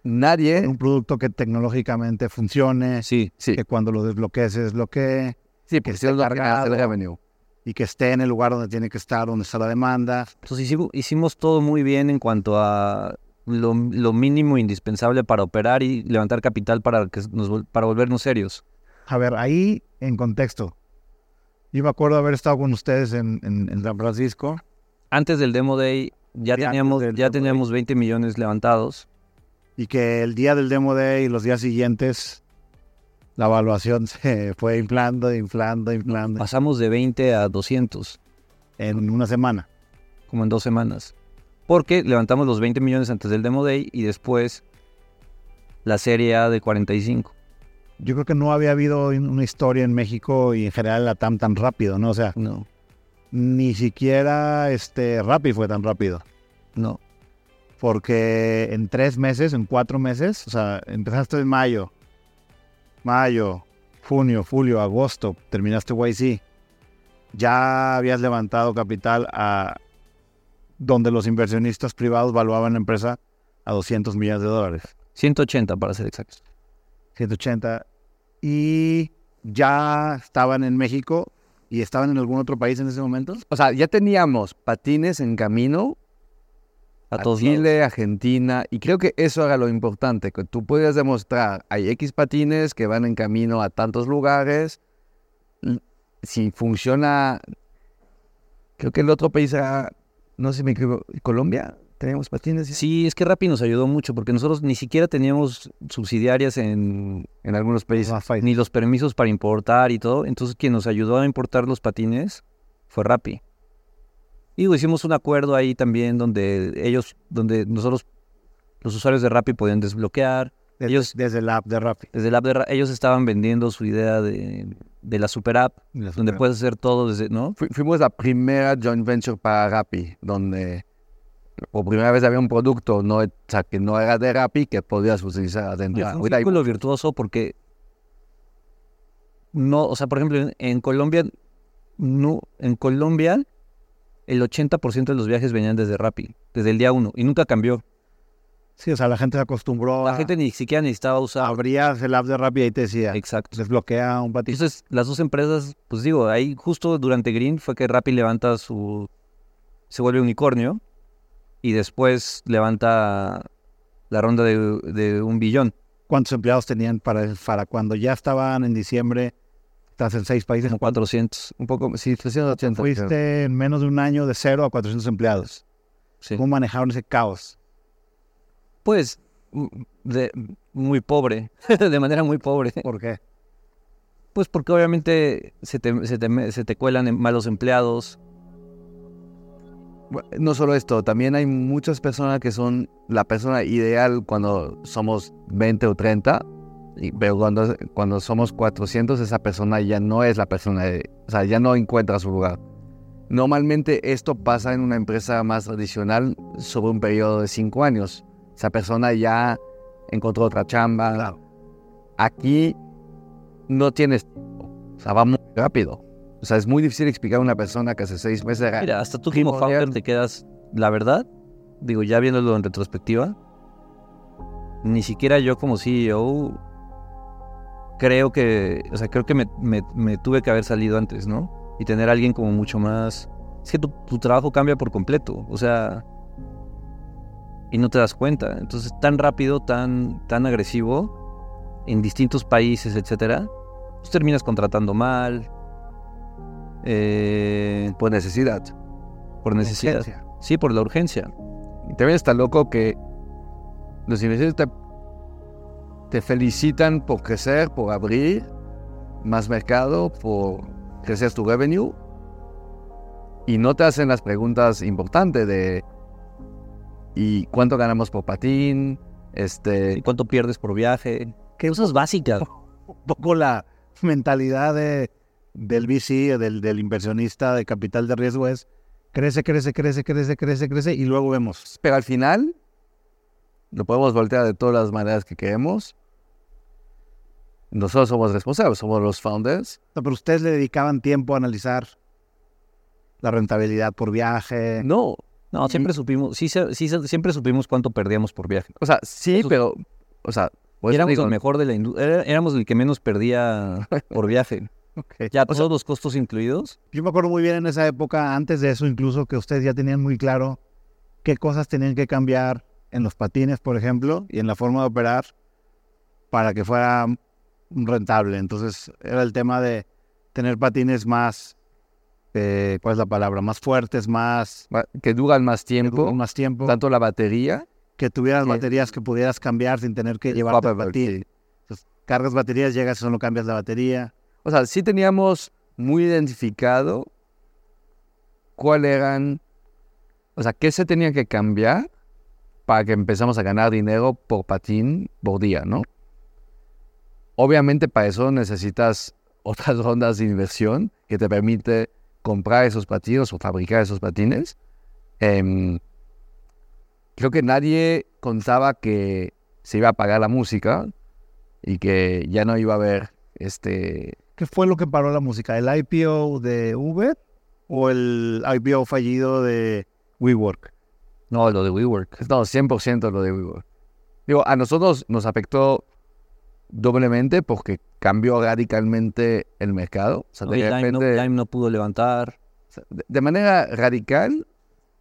Nadie, un producto que tecnológicamente funcione, Sí, sí, que cuando lo desbloquees se desbloquee sí, que porque esté si no generas el cargado. revenue. y que esté en el lugar donde tiene que estar, donde está la demanda. Entonces hicimos, hicimos todo muy bien en cuanto a lo, lo mínimo indispensable para operar y levantar capital para, que nos, vol- para volvernos serios. A ver, ahí en contexto. Yo me acuerdo haber estado con ustedes en, en- en San Francisco. Antes del Demo Day ya Sí, teníamos, ya teníamos 20 millones levantados. y que el día del Demo Day y los días siguientes la evaluación *laughs* se fue inflando, inflando, inflando Pasamos de 20 a 200, en una semana. como en dos semanas. Porque levantamos los 20 millones antes del Demo Day y después la serie A de 45. Yo creo que no había habido una historia en México y en general en la TAM tan rápido, ¿no? O sea, No, ni siquiera este Rappi fue tan rápido. no. Porque en tres meses, en cuatro meses, o sea, empezaste en mayo, mayo, junio, julio, agosto, terminaste YC. Ya habías levantado capital a donde los inversionistas privados valuaban la empresa a 200 millones de dólares, 180 para ser exactos. 180. Y ya estaban en México y estaban en algún otro país en ese momento. O sea, ya teníamos patines en camino A, a. Chile, Argentina, y creo que eso era lo importante, que tú puedes demostrar, hay X patines que van en camino a tantos lugares, si funciona, creo que el otro país era, no sé si me equivoco, Colombia, teníamos patines Sí, es que Rappi nos ayudó mucho porque nosotros ni siquiera teníamos subsidiarias en, en algunos países. Ah, ni los permisos para importar y todo. Entonces, quien nos ayudó a importar los patines fue Rappi. Y hicimos un acuerdo ahí también donde ellos, donde nosotros, los usuarios de Rappi podían desbloquear. Desde, ellos- desde el app de Rappi. Desde el app de ellos estaban vendiendo su idea de, de la super app, la donde puedes hacer todo desde, ¿no? Fu- fuimos la primera joint venture para Rappi, donde por primera vez había un producto no, o sea, que no era de Rappi que podías utilizar adentro. Fue un hay- círculo virtuoso porque no, o sea, por ejemplo, en, en Colombia, no, en Colombia el 80% de los viajes venían desde Rappi, desde el día uno, y nunca cambió. Sí, o sea, la gente se acostumbró La a... gente ni siquiera necesitaba usar. Abrías el app de Rappi y ahí te decía, Exacto. desbloquea un patito. Entonces, las dos empresas, pues digo, ahí justo durante Green fue que Rappi levanta su, se vuelve unicornio, y después levanta la ronda de, de un billón, ¿Cuántos empleados tenían para, para cuando ya estaban en diciembre? Estás en seis países. como 400. un poco, sí, 380. creo. Fuiste en menos de un año de cero a 400 empleados. Sí. ¿Cómo manejaron ese caos? Pues de, muy pobre, *laughs* de manera muy pobre. ¿Por qué? Pues porque obviamente se te, se te, se te cuelan en- malos empleados. No solo esto, también hay muchas personas que son la persona ideal cuando somos 20 o 30, y- pero cuando, cuando somos 400 esa persona ya no es la persona, o sea, ya no encuentra su lugar. Normalmente esto pasa en una empresa más tradicional sobre un periodo de 5 años. Esa persona ya encontró otra chamba. Claro. Aquí no tienes o sea, va muy rápido. O sea, es muy difícil explicar a una persona que hace seis meses era Mira, hasta tú como founder te quedas, la verdad, digo, ya viéndolo en retrospectiva, ni siquiera yo como CEO creo que, o sea, creo que me, me- me tuve que haber salido antes, ¿no? Y tener a alguien como mucho más... Es que tu, tu trabajo cambia por completo, o sea, y no te das cuenta. Entonces, tan rápido, tan, tan agresivo, en distintos países, etcétera, pues terminas contratando mal, eh, por necesidad. por necesidad. Urgencia. Sí, por la urgencia. Y También está loco que los inversores te, te felicitan por crecer, por abrir más mercado, por crecer tu revenue. Y no te hacen las preguntas importantes de y cuánto ganamos por patín, ¿Y este, cuánto pierdes por viaje? ¿Qué cosas básicas? *laughs* Un poco la mentalidad de, del VC, del, del inversionista de capital de riesgo es crece, crece, crece, crece, crece, crece y luego vemos. pero al final lo podemos voltear de todas las maneras que queremos. Nosotros somos responsables, somos los founders. No, pero ustedes le dedicaban tiempo a analizar la rentabilidad por viaje. No, No, siempre supimos, sí, sí, siempre supimos cuánto perdíamos por viaje. o sea, sí, Eso- pero, o sea, éramos digo, el mejor de la industria, éramos el que menos perdía *laughs* por viaje. Ya O sea, todos los costos incluidos. yo me acuerdo muy bien en esa época, antes de eso incluso, que ustedes ya tenían muy claro qué cosas tenían que cambiar en los patines, por ejemplo, y en la forma de operar para que fuera rentable. Entonces era el tema de tener patines más, eh, ¿cuál es la palabra? Más fuertes, más, que duran más tiempo, más tiempo, tanto la batería. que tuvieras baterías que pudieras cambiar sin tener que el llevarte el swap, patín. sí. Entonces, cargas baterías, llegas y solo cambias la batería. O sea, sí teníamos muy identificado cuál eran, o sea, qué se tenía que cambiar para que empezamos a ganar dinero por patín por día, ¿no? Obviamente para eso necesitas *laughs* otras rondas de inversión que te permite comprar esos patines o fabricar esos patines. Em, creo que nadie contaba que se iba a pagar la música y que ya no iba a haber este ¿Qué fue lo que paró la música? ¿El IPO de Uber o el IPO fallido de WeWork? No, lo de WeWork. No, 100% lo de WeWork. Digo, a nosotros nos afectó doblemente porque cambió radicalmente el mercado. O sea, No, de, Lime, no, repente- Lime no pudo levantar. de- manera radical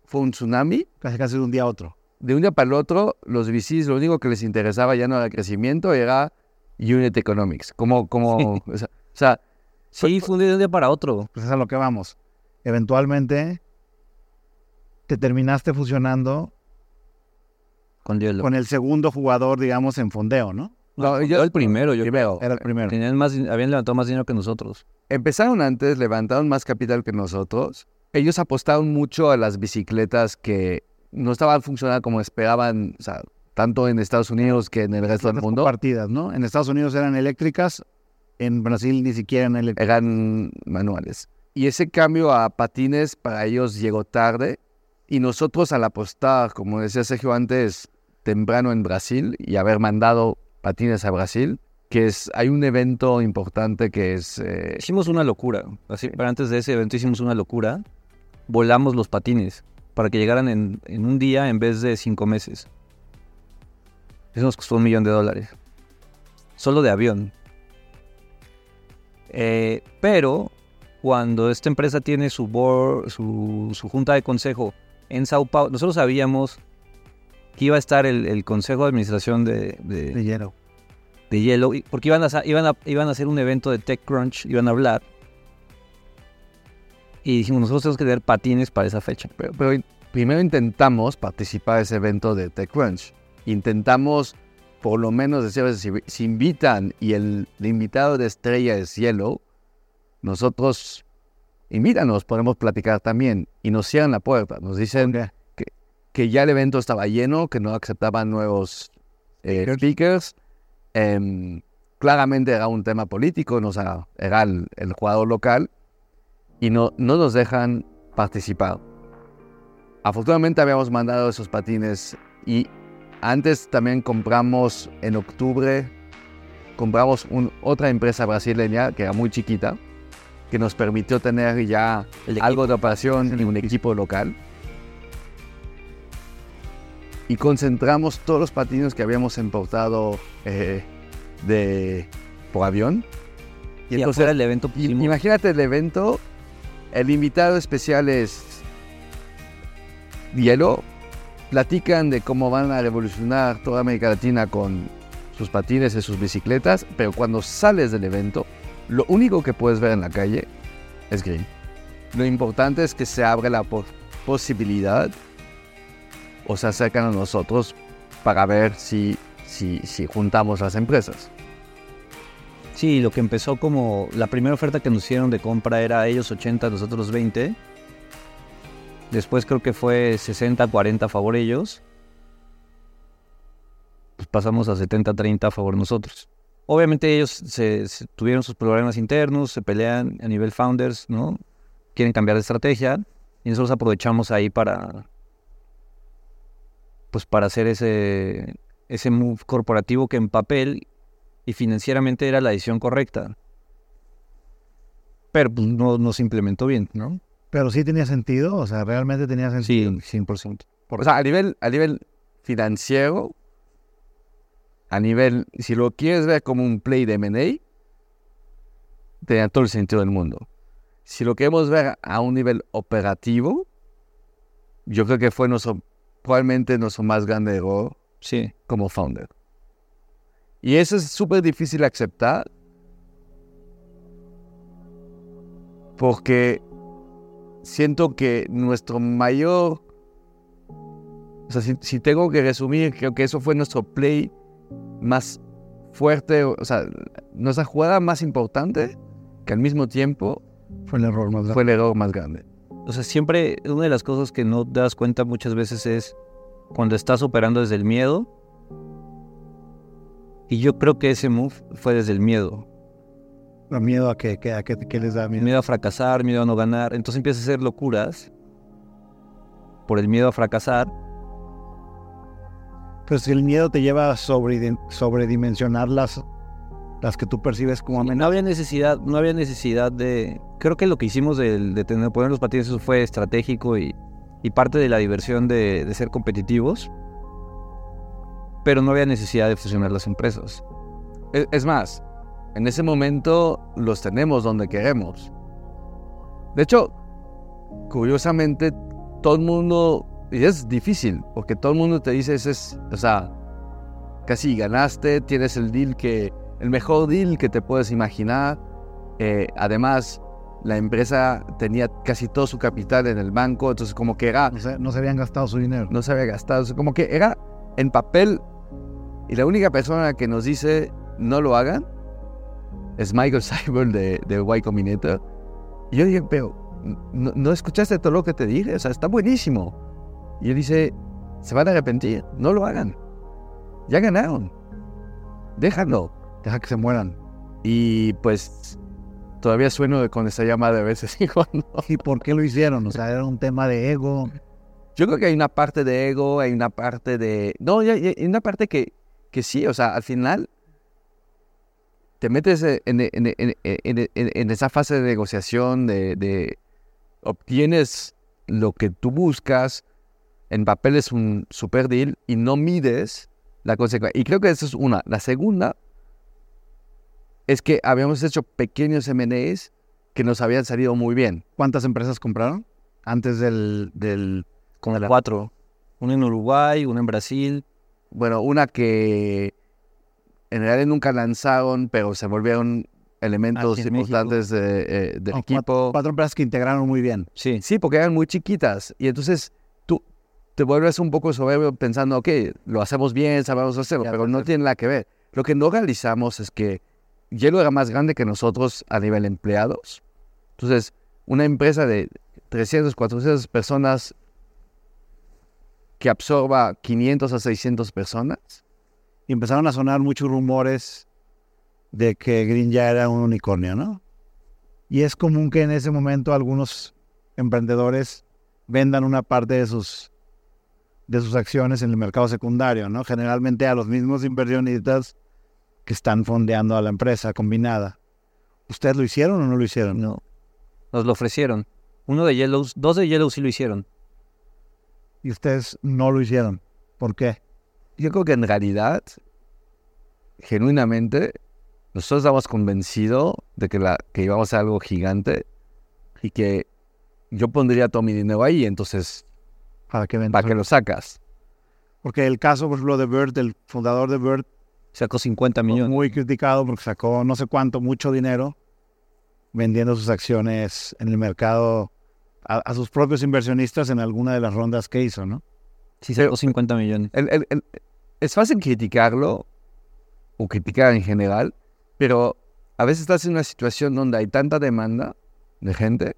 fue un tsunami. Casi casi de un día a otro. De un día para el otro, los VCs lo único que les interesaba ya no era el crecimiento, era unit economics. Como, como, *laughs* o sea, o sea, Sí, fue de un día para otro. Pues es a lo que vamos. Eventualmente te terminaste fusionando Con con el segundo jugador, digamos, en fondeo, ¿no? no, yo el primero, yo primero, Era el primero. Tenían más, habían levantado más dinero que nosotros. Empezaron antes, levantaron más capital que nosotros. Ellos apostaron mucho a las bicicletas que no estaban funcionando como esperaban, o sea, tanto en Estados Unidos que en el resto del mundo. compartidas, ¿no? En Estados Unidos eran eléctricas, en Brasil ni siquiera eran manuales. Y ese cambio a patines para ellos llegó tarde. Y nosotros al apostar, como decía Sergio antes, temprano en Brasil y haber mandado patines a Brasil, que es, hay un evento importante que es... eh, Hicimos una locura. Así, pero antes de ese evento hicimos una locura. Volamos los patines para que llegaran en, en un día en vez de cinco meses. Eso nos costó un millón de dólares. Solo de avión. Eh, pero cuando esta empresa tiene su board, su, su junta de consejo en Sao Paulo, nosotros sabíamos que iba a estar el, el consejo de administración de, de- De hielo. de Yellow, porque iban a, iban, a, iban a hacer un evento de TechCrunch, iban a hablar. Y dijimos, nosotros tenemos que tener patines para esa fecha. Pero, pero primero intentamos participar de ese evento de TechCrunch. Intentamos, por lo menos, decir, a veces, si, si invitan y el, el invitado de estrella es Yellow, nosotros, invítanos, podemos platicar también. Y nos cierran la puerta. Nos dicen que ya el evento estaba lleno, que no aceptaban nuevos eh, speakers. Em, claramente era un tema político, no, o sea, era el, el jugador local y no, no nos dejan participar. Afortunadamente habíamos mandado esos patines y antes también compramos en octubre, compramos un- otra empresa brasileña que era muy chiquita, que nos permitió tener ya El algo de operación y un equipo local. Y concentramos todos los patines que habíamos importado eh, de, por avión. Y afuera del evento pusimos- Imagínate el evento, el invitado especial es Hielo, platican de cómo van a revolucionar toda América Latina con sus patines y sus bicicletas, pero cuando sales del evento, lo único que puedes ver en la calle es green. Lo importante es que se abre la po- posibilidad o se acercan a nosotros para ver si, si, si juntamos las empresas. Sí, lo que empezó como la primera oferta que nos hicieron de compra era ellos 80, nosotros 20. Después creo que fue 60, 40 a favor ellos. pasamos a 70-30 a favor nosotros. Obviamente ellos se, se tuvieron sus problemas internos, se pelean a nivel founders, ¿no? Quieren cambiar de estrategia y nosotros aprovechamos ahí para, pues para hacer ese, ese move corporativo que en papel y financieramente era la decisión correcta. Pero pues, no, no se implementó bien, ¿no? Pero sí tenía sentido, o sea, realmente tenía sentido. Sí, 100%. O sea, a nivel, a nivel financiero, a nivel, si lo quieres ver como un play de M&A, tenía todo el sentido del mundo. Si lo queremos ver a un nivel operativo, yo creo que fue nuestro, probablemente nuestro más grande error Sí. como founder. Y eso es súper difícil aceptar porque siento que nuestro mayor... O sea, si, si tengo que resumir, creo que eso fue nuestro play más fuerte, o sea, nuestra jugada más importante, que al mismo tiempo Fue el error más grande. fue el error más grande. O sea, siempre una de las cosas que no te das cuenta muchas veces es cuando estás operando desde el miedo. Y yo creo que ese move fue desde el miedo. Miedo a que, que- a que, que les da miedo. Miedo a fracasar, miedo a no ganar. Entonces empiezas a hacer locuras por el miedo a fracasar. Pero si el miedo te lleva a sobre, sobredimensionar las, las que tú percibes como No amenazas. había necesidad, no había necesidad de... Creo que lo que hicimos de, de tener, poner los patines eso fue estratégico y, y parte de la diversión de, de ser competitivos. Pero no había necesidad de fusionar las empresas. Es, es más, en ese momento los tenemos donde queremos. De hecho, curiosamente, todo el mundo, y es difícil, porque todo el mundo te dice, es, o sea, casi ganaste, tienes el deal que, el mejor deal que te puedes imaginar. Eh, además, la empresa tenía casi todo su capital en el banco, entonces como que era No se, no se habían gastado su dinero. no se había gastado. Como que era en papel. Y la única persona que nos dice no lo hagan es Michael Seibel de, de Y Combinator. Y yo dije, pero ¿no, no escuchaste todo lo que te dije? O sea, está buenísimo. Y él dice, se van a arrepentir, no lo hagan. Ya ganaron. Déjalo. Deja que se mueran. Y pues todavía sueno con esa llamada de veces *laughs* y cuando. ¿Y por qué lo hicieron? O sea, era un tema de ego. Yo creo que hay una parte de ego, hay una parte de... No, hay una parte que, que sí, o sea, al final te metes en, en- esa fase de negociación, de, de obtienes lo que tú buscas, en papel es un super deal y no mides la consecuencia. Y creo que esa es una. La segunda es que habíamos hecho pequeños M&As que nos habían salido muy bien. ¿Cuántas empresas compraron? Antes del... del la- cuatro. Una en Uruguay, una en Brasil. Bueno, una que en realidad nunca lanzaron, pero se volvieron elementos Aquí importantes de, eh, del no, equipo. Cuatro, cuatro empresas que integraron muy bien. Sí. Sí, porque eran muy chiquitas. Y entonces tú te vuelves un poco soberbio pensando, ok, lo hacemos bien, sabemos hacerlo, Ya, pero no tiene nada que ver. Lo que no realizamos es que Hielo era más grande que nosotros a nivel empleados. Entonces, una empresa de 300, 400 personas que absorba 500 a 600 personas, Y empezaron a sonar muchos rumores de que Green ya era un unicornio, ¿no? Y es común que en ese momento algunos emprendedores vendan una parte de sus de sus acciones en el mercado secundario, ¿no? Generalmente a los mismos inversionistas que están fondeando a la empresa combinada. ¿Ustedes lo hicieron o no lo hicieron? No. Nos lo ofrecieron. Uno de Yellows, dos de Yellows sí lo hicieron. Y ustedes no lo hicieron. ¿Por qué? Yo creo que en realidad, genuinamente, nosotros estamos convencidos de que, la, que íbamos a algo gigante y que yo pondría todo mi dinero ahí, entonces, ¿Para qué ¿para qué lo sacas? Porque el caso, por ejemplo, de Bird, el fundador de Bird, Sacó 50 millones. muy criticado porque sacó no sé cuánto, mucho dinero vendiendo sus acciones en el mercado a, a sus propios inversionistas en alguna de las rondas que hizo, ¿no? Sí, Pero- sacó 50 millones. El- el- el- es fácil criticarlo o criticar en general, pero a veces estás en una situación donde hay tanta demanda de gente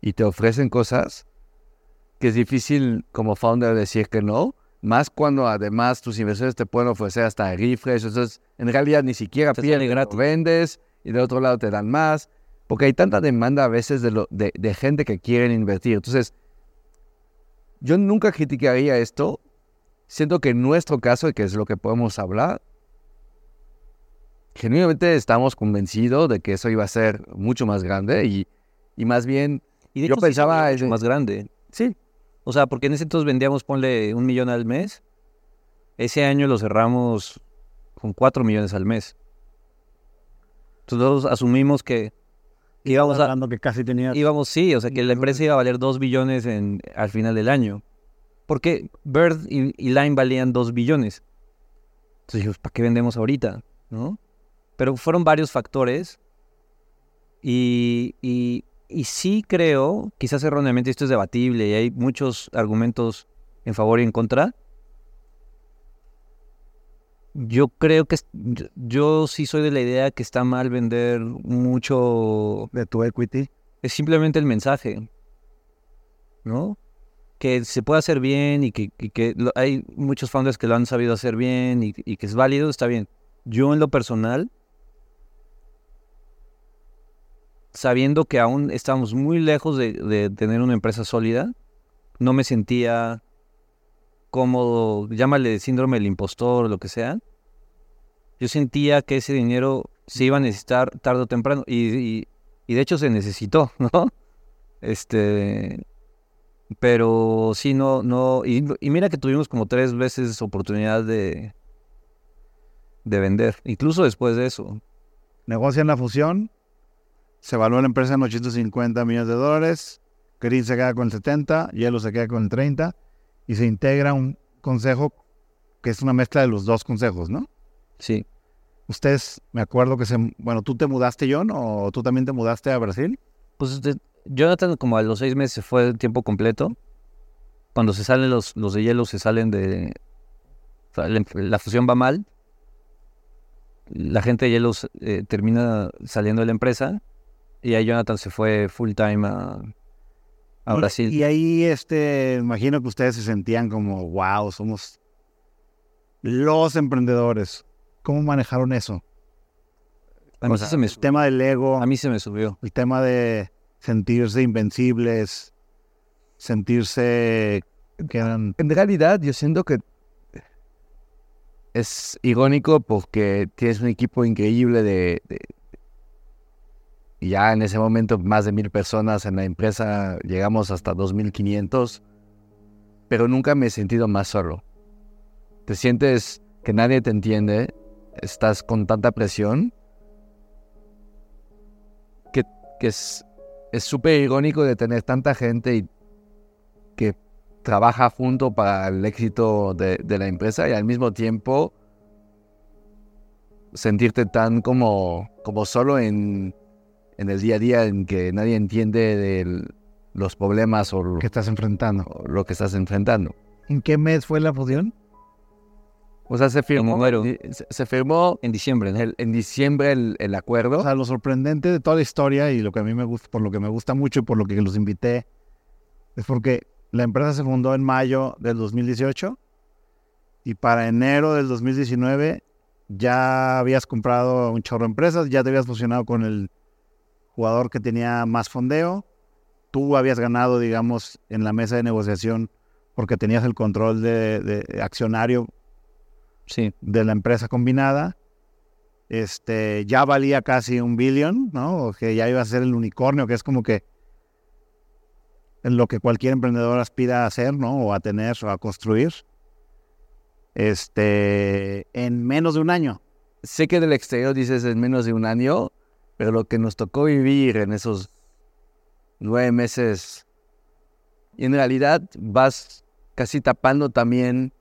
y te ofrecen cosas que es difícil como founder decir que no. Más cuando además tus inversores te pueden ofrecer hasta refresh. Entonces, en realidad ni siquiera pierdes, gratis. vendes y del otro lado te dan más. Porque hay tanta demanda a veces de, lo, de, de gente que quieren invertir. Entonces, yo nunca criticaría esto. Siento que en nuestro caso, que es lo que podemos hablar, genuinamente estamos convencidos de que eso iba a ser mucho más grande y, y más bien, Y de Yo hecho sí pensaba volvió mucho más grande. sí, O sea, porque en ese entonces vendíamos, ponle un millón al mes. Ese año lo cerramos con cuatro millones al mes. Entonces nosotros asumimos que íbamos a, hablando que casi tenía... íbamos, sí, o sea, que la empresa iba a valer dos billones en, al final del año. Porque Bird y, y Line valían dos billones. Entonces dijimos, ¿para qué vendemos ahorita? ¿No? Pero fueron varios factores. Y, y, y sí creo, quizás erróneamente esto es debatible y hay muchos argumentos en favor y en contra. Yo creo que yo, yo sí soy de la idea que está mal vender mucho de tu equity. es simplemente el mensaje, ¿no? Que se puede hacer bien y que, y que lo- hay muchos founders que lo han sabido hacer bien y, y que es válido, está bien. Yo en lo personal, sabiendo que aún estamos muy lejos de, de tener una empresa sólida, no me sentía cómodo, llámale síndrome del impostor o lo que sea. Yo sentía que ese dinero se iba a necesitar tarde o temprano y, y- y de hecho se necesitó, *laughs* ¿no? Este, pero sí, no, no, y, y mira que tuvimos como tres veces oportunidad de, de vender, incluso después de eso. Negocian la fusión, se evalúa la empresa en 850 millones de dólares, Green se queda con el 70, Hielo se queda con el 30 y se integra un consejo que es una mezcla de los dos consejos, ¿no? Sí, Ustedes, me acuerdo que se, bueno, tú te mudaste, John, o tú también te mudaste a Brasil. pues de- Jonathan como a los seis meses fue tiempo completo. Cuando se salen los, los de hielo, se salen de... la fusión va mal. La gente de hielo eh, termina saliendo de la empresa y ahí Jonathan se fue full time a, a Brasil. Y ahí, este, imagino que ustedes se sentían como, wow, somos los emprendedores. ¿Cómo manejaron eso? a, mí O sea, se me, el tema del ego, a mí se me subió. el tema de sentirse invencibles, sentirse que eran... en realidad yo siento que es irónico porque tienes un equipo increíble de, de- y ya en ese momento más de mil personas en la empresa, llegamos hasta 2500, pero nunca me he sentido más solo. Te sientes que nadie te entiende, estás con tanta presión, que, que es es súper irónico de tener tanta gente y que trabaja junto para el éxito de, de la empresa y al mismo tiempo sentirte tan como, como solo en, en el día a día en que nadie entiende de los problemas o lo, que estás enfrentando. o lo que estás enfrentando. ¿En qué mes fue la fusión? O sea, se firmó, enero. se, se firmó En diciembre, ¿no? el- en diciembre el, el acuerdo. O sea, lo sorprendente de toda la historia y lo que a mí me gusta, por lo que me gusta mucho y por lo que los invité, es porque la empresa se fundó en mayo del 2018 y para enero del 2019 ya habías comprado un chorro de empresas, ya te habías fusionado con el jugador que tenía más fondeo, tú habías ganado, digamos, en la mesa de negociación porque tenías el control de, de accionario Sí. de la empresa combinada. Este, ya valía casi un billón, ¿no? O que ya iba a ser el unicornio, que es como que lo que cualquier emprendedor aspira a hacer, ¿no? O a tener o a construir. Este, en menos de un año. sé que del exterior dices en menos de un año, pero lo que nos tocó vivir en esos nueve meses, y en realidad vas casi tapando también,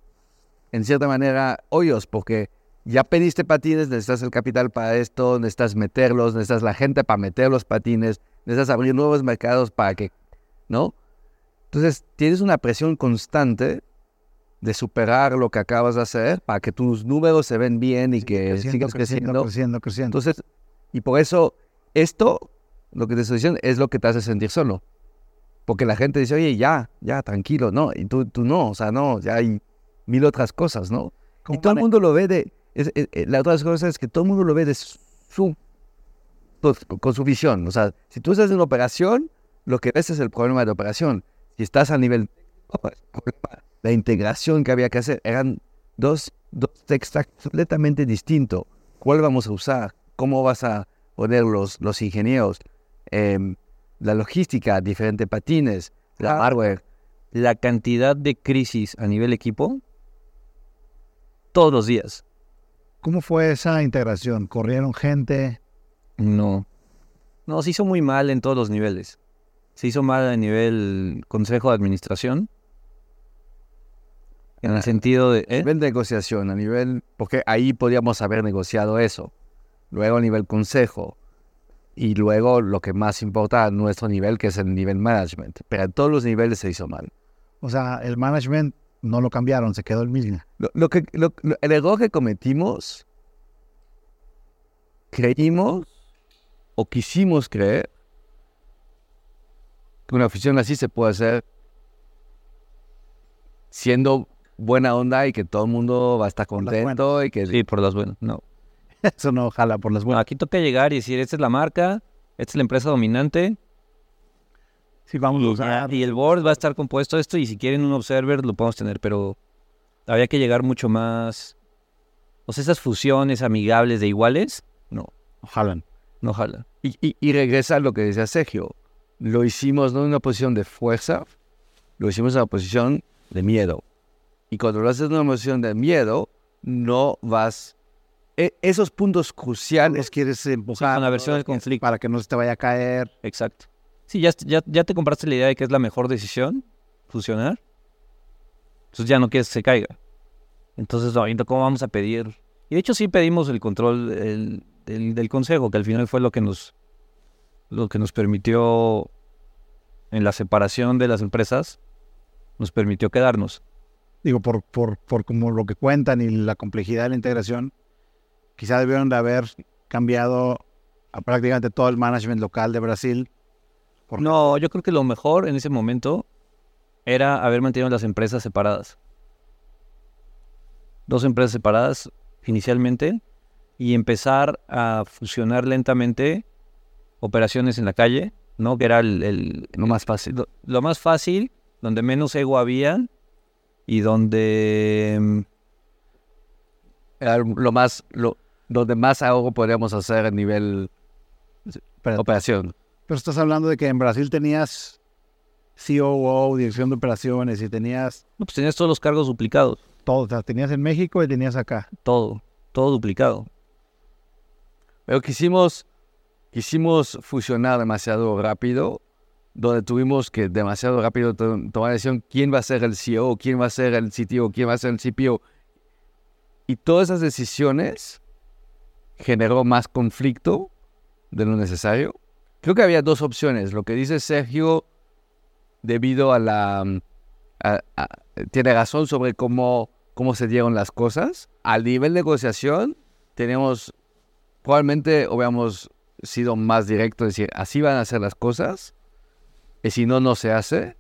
en cierta manera, hoyos, porque ya pediste patines, necesitas el capital para esto, necesitas meterlos, necesitas la gente para meter los patines, necesitas abrir nuevos mercados para que, ¿no? Entonces tienes una presión constante de superar lo que acabas de hacer para que tus números se ven bien y que sigas creciendo. creciendo, creciendo. Entonces, y por eso, esto, lo que te estoy diciendo, es lo que te hace sentir solo. Porque la gente dice, oye, ya, ya, tranquilo, no, y tú, tú no, o sea, no, ya, y mil otras cosas, ¿no? Y ¿Cómo todo el mundo lo ve de... es- es- es- la otra cosa es que todo el mundo lo ve de su... pues, con su visión. O sea, si tú estás en una operación, lo que ves es el problema de operación. Si estás a nivel... *laughs* La integración que había que hacer eran dos, dos textos completamente distintos. ¿Cuál vamos a usar? ¿Cómo vas a poner los, los ingenieros? Em, la logística, diferentes patines, la Ah. hardware. La cantidad de crisis a nivel equipo, todos los días. ¿Cómo fue esa integración? ¿Corrieron gente? No. No, se hizo muy mal en todos los niveles. Se hizo mal a nivel consejo de administración. En el sentido de... A ¿eh? nivel de negociación, a nivel... Porque ahí podíamos haber negociado eso. Luego a nivel consejo. Y luego lo que más importa a nuestro nivel, que es el nivel management. Pero a todos los niveles se hizo mal. O sea, el management no lo cambiaron, se quedó el mismo. Lo, lo que, lo- el error que cometimos, creímos o quisimos creer que una oficina así se puede hacer siendo buena onda y que todo el mundo va a estar contento y que Sí, por las buenas. No. *laughs* Eso no jala por las buenas. aquí toca llegar y decir, esta es la marca, esta es la empresa dominante, Sí, vamos a usar. y el board va a estar compuesto de esto, y si quieren un observer lo podemos tener, pero había que llegar mucho más... O sea, esas fusiones amigables de iguales, no, Jalan. no jala. Y, y- y regresa a lo que decía Sergio. Lo hicimos no en una posición de fuerza, lo hicimos en una posición de miedo. Y cuando lo haces en una posición de miedo, no vas... e- esos puntos cruciales... Quieres empujar. Con la versión del conflicto. Para que no se te vaya a caer. Exacto. Sí, ya, ya, ya te compraste la idea de que es la mejor decisión, fusionar. Entonces ya no quieres que se caiga. Entonces, ¿y ¿cómo vamos a pedir? Y de hecho sí pedimos el control del, del- del consejo, que al final fue lo que nos lo que nos permitió en la separación de las empresas, nos permitió quedarnos. Digo, por, por, por como lo que cuentan y la complejidad de la integración, quizá debieron de haber cambiado a prácticamente todo el management local de Brasil. No, yo creo que lo mejor en ese momento era haber mantenido las empresas separadas. Dos empresas separadas inicialmente y empezar a fusionar lentamente operaciones en la calle, ¿no? Que era el, Lo más fácil. lo, más fácil, donde menos ego había y donde mm, Era lo más... donde más ahorro podríamos hacer a nivel Pero, operación. pero estás hablando de que en Brasil tenías COO, dirección de operaciones, y tenías no, pues tenías todos los cargos duplicados, todo. O sea, tenías en México y tenías acá. todo, todo duplicado. Pero quisimos, quisimos fusionar demasiado rápido, donde tuvimos que demasiado rápido to- tomar la decisión quién va a ser el CEO, quién va a ser el CTO, quién va a ser el CPO. Y todas esas decisiones generó más conflicto de lo necesario. Creo que había dos opciones. Lo que dice Sergio, debido a la... mm, tiene razón sobre cómo, cómo se dieron las cosas. Al nivel de negociación, tenemos probablemente hubiéramos sido más directos, decir, así van a ser las cosas, y si no, no se hace,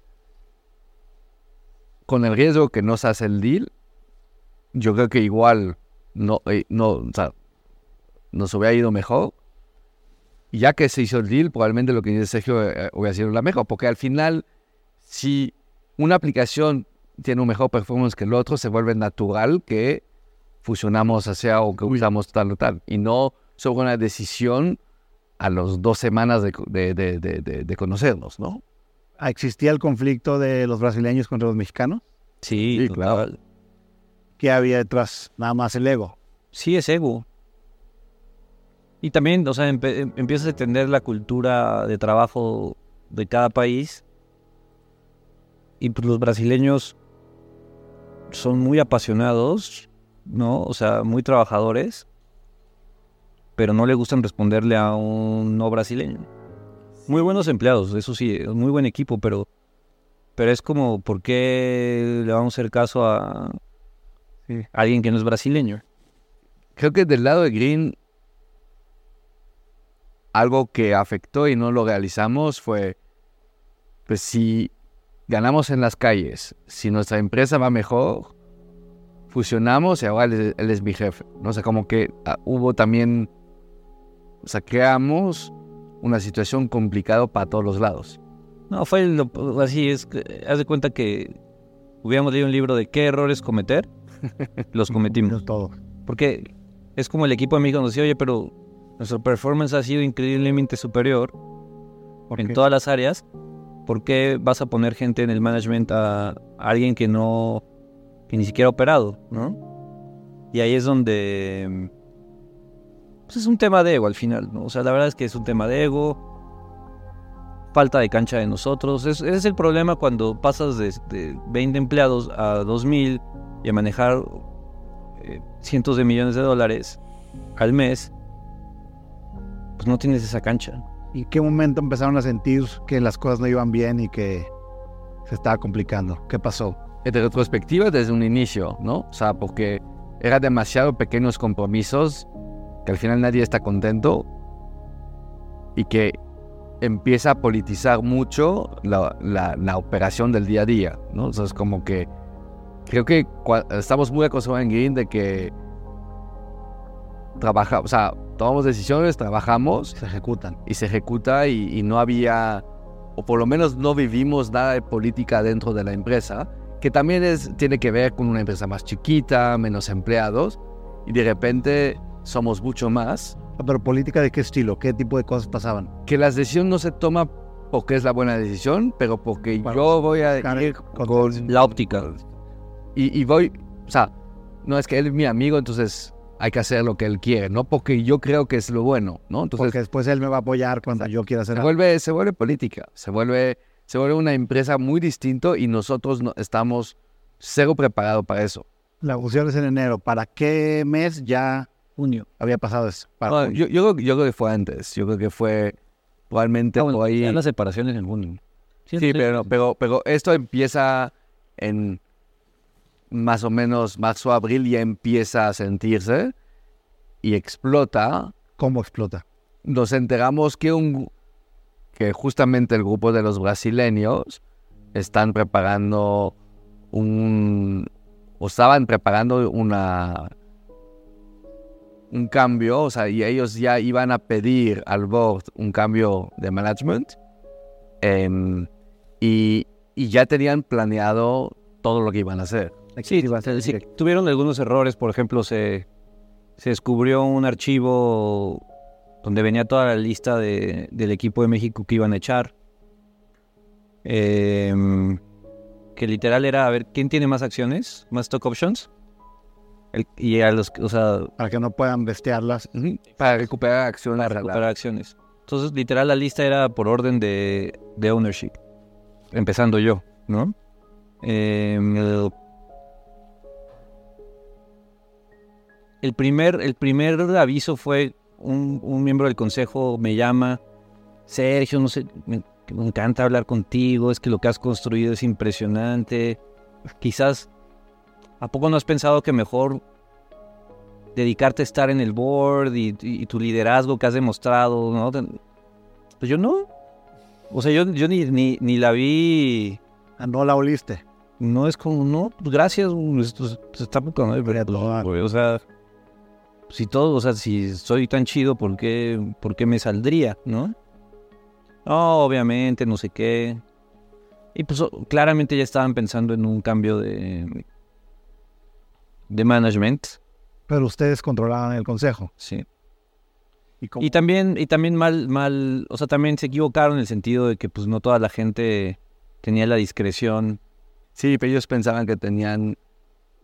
con el riesgo que no se hace el deal, yo creo que igual no, eh, no, o sea, nos hubiera ido mejor. Y ya que se hizo el deal, probablemente lo que dice Sergio eh, hubiera sido la mejor, porque al final, si una aplicación tiene un mejor performance que el otro, se vuelve natural que fusionamos hacia o que usamos tal o tal. Y no sobre una decisión a las dos semanas de, de, de, de, conocernos, ¿no? ¿Existía el conflicto de los brasileños contra los mexicanos? Sí, Sí, claro. ¿Qué había detrás? Nada más el ego. Sí, es ego. Y también, o sea, em- empiezas a entender la cultura de trabajo de cada país. Y pues los brasileños son muy apasionados, ¿no? O sea, muy trabajadores. Pero no le gustan responderle a un no brasileño. Muy buenos empleados, eso sí, muy buen equipo, pero, pero es como, ¿por qué le vamos a hacer caso a Sí. alguien que no es brasileño? Creo que del lado de Green, algo que afectó y no lo realizamos fue, pues si ganamos en las calles, si nuestra empresa va mejor, fusionamos y ahora él, él es mi jefe. ¿no? O sea, como que ah, hubo también, o sea, creamos una situación complicada para todos los lados. No, fue lo- así, es que, haz de cuenta que hubiéramos leído un libro de qué errores cometer, *laughs* los cometimos. Todo. Porque es como el equipo de México nos decía, oye, pero nuestra performance ha sido increíblemente superior ¿Por en todas las áreas. ¿Por qué vas a poner gente en el management a, a alguien que no, que ni siquiera ha operado, ¿no? Y ahí es donde, pues es un tema de ego al final, ¿no? O sea, la verdad es que es un tema de ego, falta de cancha de nosotros. Es, ese es el problema cuando pasas de, de 20 empleados a 2000 y a manejar eh, cientos de millones de dólares al mes, pues no tienes esa cancha. ¿Y en qué momento empezaron a sentir que las cosas no iban bien y que se estaba complicando? ¿Qué pasó? En retrospectiva desde un inicio, ¿no? O sea, porque era demasiado pequeños compromisos que al final nadie está contento y que empieza a politizar mucho la, la- la operación del día a día, ¿no? O sea, es como que creo que estamos muy acostumbrados en Green de que trabaja, o sea, tomamos decisiones, trabajamos Se ejecutan. y se ejecuta y, y no había, o por lo menos no vivimos nada de política dentro de la empresa, que también es, tiene que ver con una empresa más chiquita, menos empleados, y de repente somos mucho más, Ah, Pero política de qué estilo, qué tipo de cosas pasaban. que la decisión no se toma porque es la buena decisión, pero porque Para yo voy a ir con... La óptica. Y, y voy, o sea, no es que él es mi amigo, entonces hay que hacer lo que él quiere, no porque yo creo que es lo bueno, ¿no? Entonces Porque después él me va a apoyar cuando yo quiera hacer se algo. vuelve, se vuelve política, se vuelve, se vuelve una empresa muy distinto y nosotros no, estamos cero preparados para eso. La fusión es en enero. ¿Para qué mes ya Junio. había pasado eso? Para No, yo, yo, creo- yo creo que fue antes, yo creo que fue probablemente Ah, bueno, por ahí. ya las separaciones en junio. Sí, pero, pero, pero esto empieza en más o menos marzo, abril, ya empieza a sentirse y explota. ¿Cómo explota? Nos enteramos que, un, que justamente el grupo de los brasileños están preparando un... o estaban preparando una... un cambio, o sea, y ellos ya iban a pedir al board un cambio de management. em, y, y ya tenían planeado todo lo que iban a hacer. Sí, sí, tuvieron algunos errores. Por ejemplo, se, se descubrió un archivo donde venía toda la lista de- del equipo de México que iban a echar. Em, que literal era a ver quién tiene más acciones, más stock options. El- y a los, o sea, Para que no puedan bestearlas. Para recuperar acciones. para recuperar acciones. Entonces, literal, la lista era por orden de, de ownership. Empezando yo, ¿no? Em, el, el primer, el primer aviso fue un, un miembro del consejo me llama, Sergio, no sé, me, me encanta hablar contigo, es que lo que has construido es impresionante. Quizás, ¿a poco no has pensado que mejor dedicarte a estar en el board y, y- y tu liderazgo que has demostrado, ¿no? Pues yo no. O sea, yo, yo ni, ni, ni la vi. Ah, No la oliste. No es como, no, pues gracias, esto es- está muy O sea, si todo, o sea, si soy tan chido, ¿por qué, por qué me saldría, no? No, obviamente, no sé qué. Y pues o- claramente ya estaban pensando en un cambio de, de management, Pero ustedes controlaban el consejo. sí. ¿Y cómo? Y también, y también mal, mal, o sea, también se equivocaron en el sentido de que pues no toda la gente tenía la discreción. Sí, pero ellos pensaban que tenían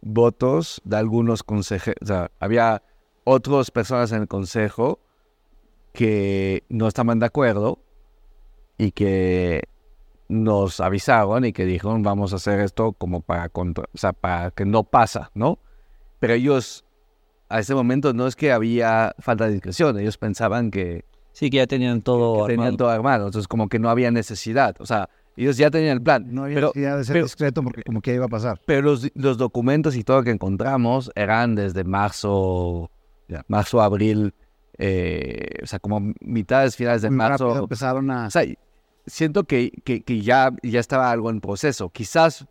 votos de algunos consejeros. O sea, había otras personas en el consejo que no estaban de acuerdo y que nos avisaron y que dijeron vamos a hacer esto como para, contra- o sea, para que no pasa, ¿no? Pero ellos a ese momento no es que había falta de discreción, ellos pensaban que, Sí, que ya tenían todo que tenían armado. todo armado, entonces como que no había necesidad, o sea, ellos ya tenían el plan. No había pero, necesidad de ser pero- discreto porque como que iba a pasar. pero los, los documentos y todo lo que encontramos eran desde marzo, Marzo, abril, eh, o sea, como mitades, finales de Muy marzo. empezaron a... O sea, siento que, que, que ya, ya estaba algo en proceso. Quizás,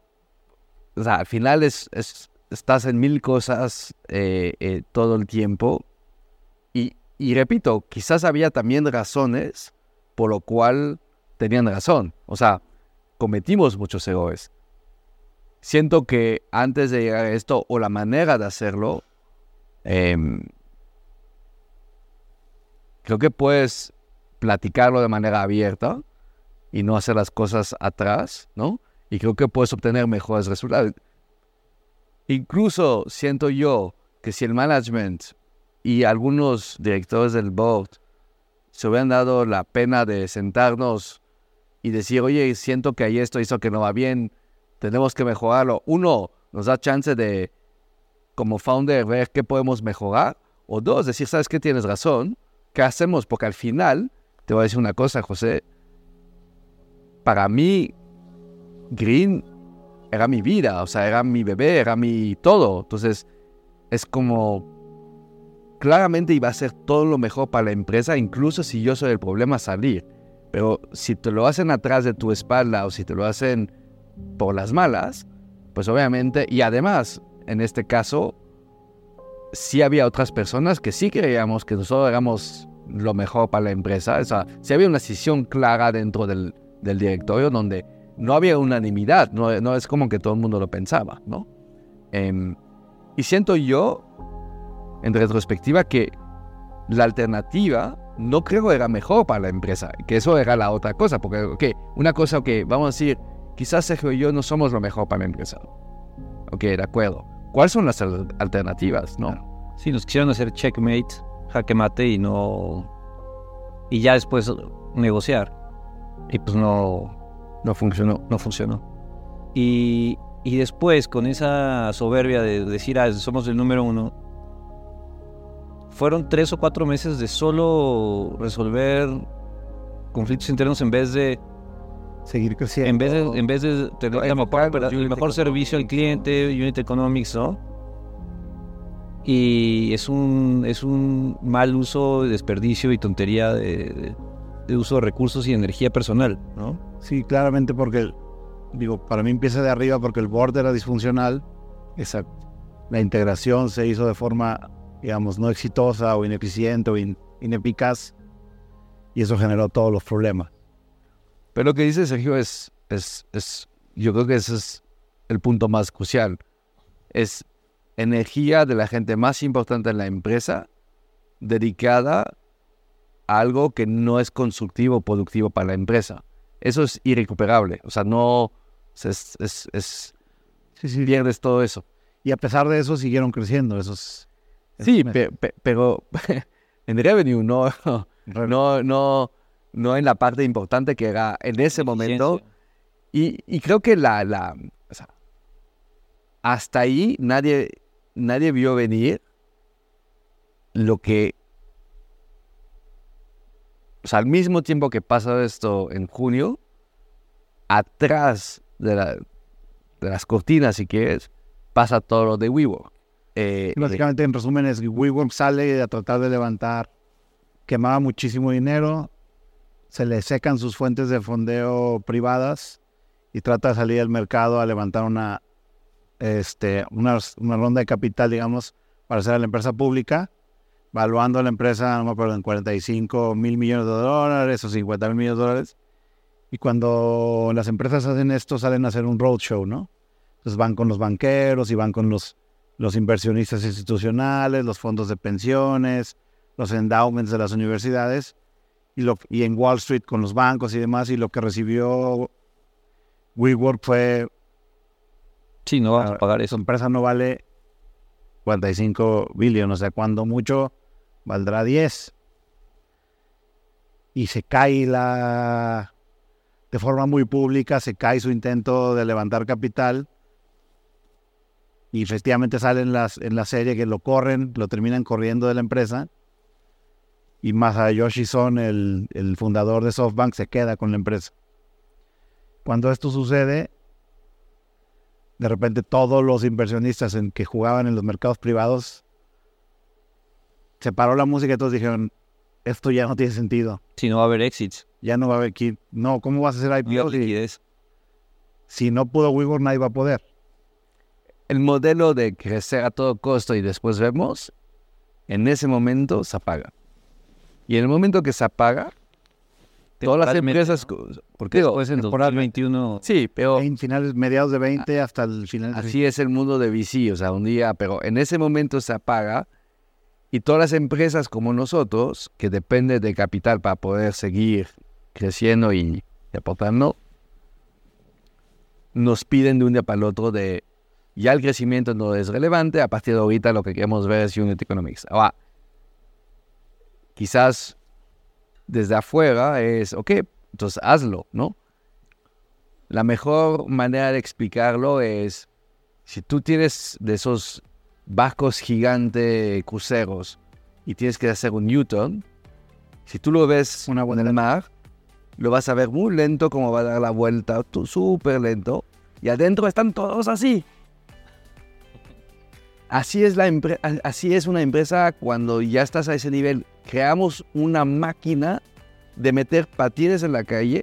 o sea, al final es, es, estás en mil cosas eh, eh, todo el tiempo. Y, y repito, quizás había también razones por lo cual tenían razón. O sea, cometimos muchos errores. Siento que antes de llegar a esto, o la manera de hacerlo, em, creo que puedes platicarlo de manera abierta y no hacer las cosas atrás, ¿no? Y creo que puedes obtener mejores resultados. Incluso siento yo que si el management y algunos directores del board se hubieran dado la pena de sentarnos y decir, oye, siento que hay esto, hizo que no va bien, tenemos que mejorarlo. Uno, nos da chance de, como founder, ver qué podemos mejorar. O dos, decir, ¿sabes qué? Tienes razón. ¿Qué hacemos? Porque al final, te voy a decir una cosa, José. Para mí, Green era mi vida, o sea, era mi bebé, era mi todo. Entonces, es como claramente iba a ser todo lo mejor para la empresa, incluso si yo soy el problema salir. Pero si te lo hacen atrás de tu espalda o si te lo hacen por las malas, pues obviamente, y además, en este caso, sí había otras personas que sí creíamos que nosotros éramos lo mejor para la empresa. O sea, sí había una decisión clara dentro del, directorio donde no había unanimidad, no, no, es como que todo el mundo lo pensaba, ¿no? Em, y siento yo en retrospectiva que la alternativa no creo era mejor para la empresa, que eso era la otra cosa, porque, ok, una cosa que vamos a decir, quizás Sergio y yo no somos lo mejor para la empresa. Ok, de acuerdo. ¿Cuáles son las alternativas, no? Sí, nos quisieron hacer checkmate, jaque mate y no... Y ya después negociar. Y pues no... No funcionó. No funcionó. Y, y después, con esa soberbia de decir, ah, somos el número uno, fueron tres o cuatro meses de solo resolver conflictos internos en vez de seguir creciendo. En vez de, en vez de tener el mejor, servicio al cliente, Unit Economics, ¿no? Y es un, es un mal uso, desperdicio y tontería de, uso de recursos y energía personal, ¿no? Sí, claramente porque, digo, para mí empieza de arriba porque el board era disfuncional. Exacto. La integración se hizo de forma digamos, no exitosa o ineficiente o ineficaz, y eso generó todos los problemas. Pero lo que dice Sergio es, es, es, yo creo que ese es el punto más crucial. Es energía de la gente más importante en la empresa dedicada a algo que no es constructivo o productivo para la empresa. Eso es irrecuperable. O sea, no es, es, es pierdes todo eso. Y a pesar de eso siguieron creciendo esos Sí, pero *laughs* en revenue, *laughs* no, no, no, no en la parte importante que era en ese momento. Y, creo que la, la hasta ahí nadie, nadie vio venir lo que, o sea, al mismo tiempo que pasa esto en junio, atrás de, la, de las cortinas, si quieres, pasa todo lo de WeWork. Eh, básicamente, en resumen, es WeWork sale a tratar de levantar, quemaba muchísimo dinero, se le secan sus fuentes de fondeo privadas y trata de salir al mercado a levantar una, este, una, ronda de capital, digamos, para hacer a la empresa pública, valuando a la empresa, no me acuerdo, en 45 mil millones de dólares o 50 mil millones de dólares. Y cuando las empresas hacen esto, salen a hacer un roadshow, ¿no? Entonces van con los banqueros y van con los los inversionistas institucionales, los fondos de pensiones, los endowments de las universidades y, lo, y en Wall Street con los bancos y demás. Y lo que recibió WeWork fue... Sí, no vas a pagar eso. Su empresa no vale 45 billones, o sea, cuando mucho valdrá 10. Y se cae la... De forma muy pública, se cae su intento de levantar capital y efectivamente sale en, las, en la serie que lo corren, lo terminan corriendo de la empresa. Y Masayoshi Son, el, el fundador de SoftBank, se queda con la empresa. Cuando esto sucede, de repente todos los inversionistas en que jugaban en los mercados privados se paró la música y todos dijeron, esto ya no tiene sentido. Si no va a haber exits. Ya no va a haber No, ¿cómo vas a hacer IPO? Si, si no pudo WeWork, nadie va a poder. el modelo de crecer a todo costo y después vemos, en ese momento se apaga. Y en el momento que se apaga, todas las empresas... ¿no? Porque digo, Después en temporal. 2021 sí, pero 20, finales, mediados de 20 hasta el final. así es el mundo de VC, o sea, un día, pero en ese momento se apaga y todas las empresas como nosotros, que dependen de capital para poder seguir creciendo y, y aportando, nos piden de un día para el otro de ya el crecimiento no es relevante, a partir de ahorita lo que queremos ver es Unit Economics. Ahora, quizás desde afuera es, ok, entonces hazlo, ¿no? La mejor manera de explicarlo es, si tú tienes de esos barcos gigantes cruceros y tienes que hacer un Newton, si tú lo ves Una en el mar, lo vas a ver muy lento como va a dar la vuelta, súper lento, y adentro están todos así. Así es, la empre- a- así es una empresa cuando ya estás a ese nivel. Creamos una máquina de meter patines en la calle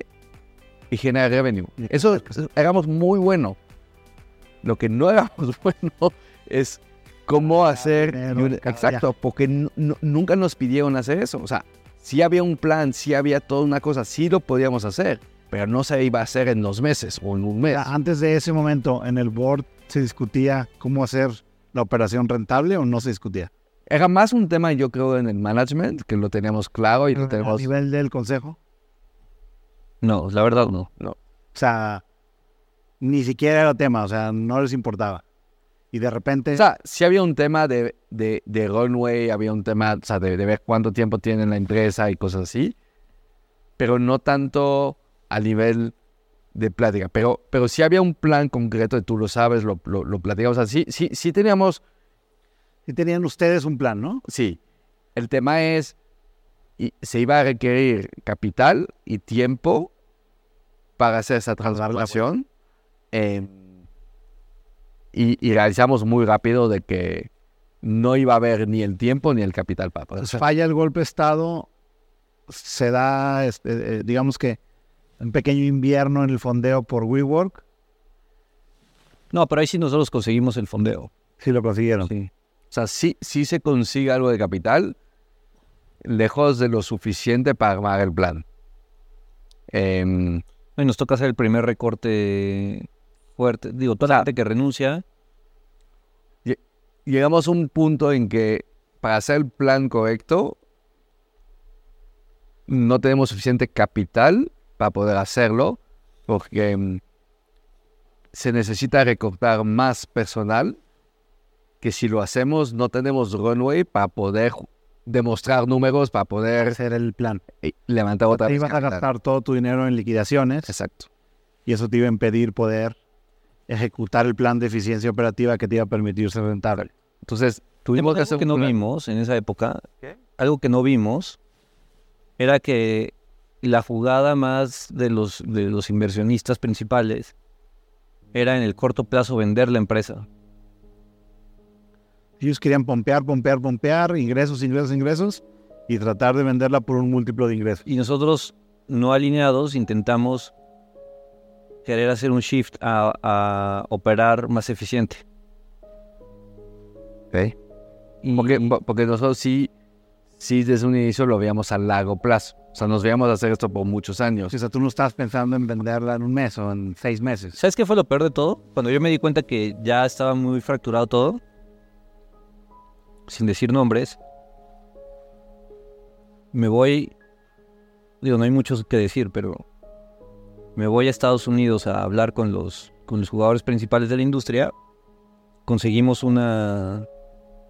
y generar revenue. Eso, eso éramos muy bueno. Lo que no éramos *laughs* bueno es cómo hacer... dinero, exacto, porque nu- nu- nunca nos pidieron hacer eso. O sea, sí había un plan, sí había toda una cosa, sí lo podíamos hacer, pero no se iba a hacer en dos meses o en un mes. Antes de ese momento, en el board se discutía cómo hacer la operación rentable o no se discutía. Era más un tema, yo creo, en el management, que lo teníamos claro y lo A tenemos... nivel del consejo. No, la verdad no. O sea, ni siquiera era tema, o sea, no les importaba. Y de repente, O sea, sí había un tema de, de, de runway, había un tema, o sea, de, de ver cuánto tiempo tiene la empresa y cosas así, pero no tanto a nivel de plática. Pero, pero sí había un plan concreto, tú lo sabes, lo, lo, lo platicamos así. Sí, sí teníamos, sí tenían ustedes un plan, ¿no? sí. El tema es, y se iba a requerir capital y tiempo para hacer esa transformación. eh, y, y realizamos muy rápido de que no iba a haber ni el tiempo ni el capital para poder falla el golpe de Estado, se da, este, eh, digamos que, un pequeño invierno en el fondeo por WeWork, No, pero ahí sí nosotros conseguimos el fondeo. sí lo consiguieron. Sí. O sea, sí, sí se consigue algo de capital, lejos de lo suficiente para armar el plan. Em, Y nos toca hacer el primer recorte fuerte. Digo, toda la gente que renuncia, llegamos a un punto en que para hacer el plan correcto no tenemos suficiente capital para poder hacerlo porque mm, se necesita recortar más personal que si lo hacemos no tenemos runway para poder demostrar números, para poder era el plan. eh, levantar otra Te vez ibas a gastar todo tu dinero en liquidaciones Exacto. y eso te iba a impedir poder ejecutar el plan de eficiencia operativa que te iba a permitir ser rentable. Entonces, tuvimos que algo hacer que un no plan. vimos en esa época, algo que no vimos era que la jugada más de los, de los inversionistas principales era en el corto plazo vender la empresa. Ellos querían pompear, pompear, pompear, ingresos, ingresos, ingresos y tratar de venderla por un múltiplo de ingresos. Y nosotros, no alineados, intentamos querer hacer un shift a, a operar más eficiente. Y- Porque, po- porque nosotros sí, sí desde un inicio lo veíamos a largo plazo. O sea, nos veíamos hacer esto por muchos años. O sea, tú no estabas pensando en venderla en un mes o en seis meses. ¿Sabes qué fue lo peor de todo? Cuando yo me di cuenta que ya estaba muy fracturado todo, sin decir nombres, me voy, digo, no hay mucho que decir, pero me voy a Estados Unidos a hablar con los, con los jugadores principales de la industria, conseguimos una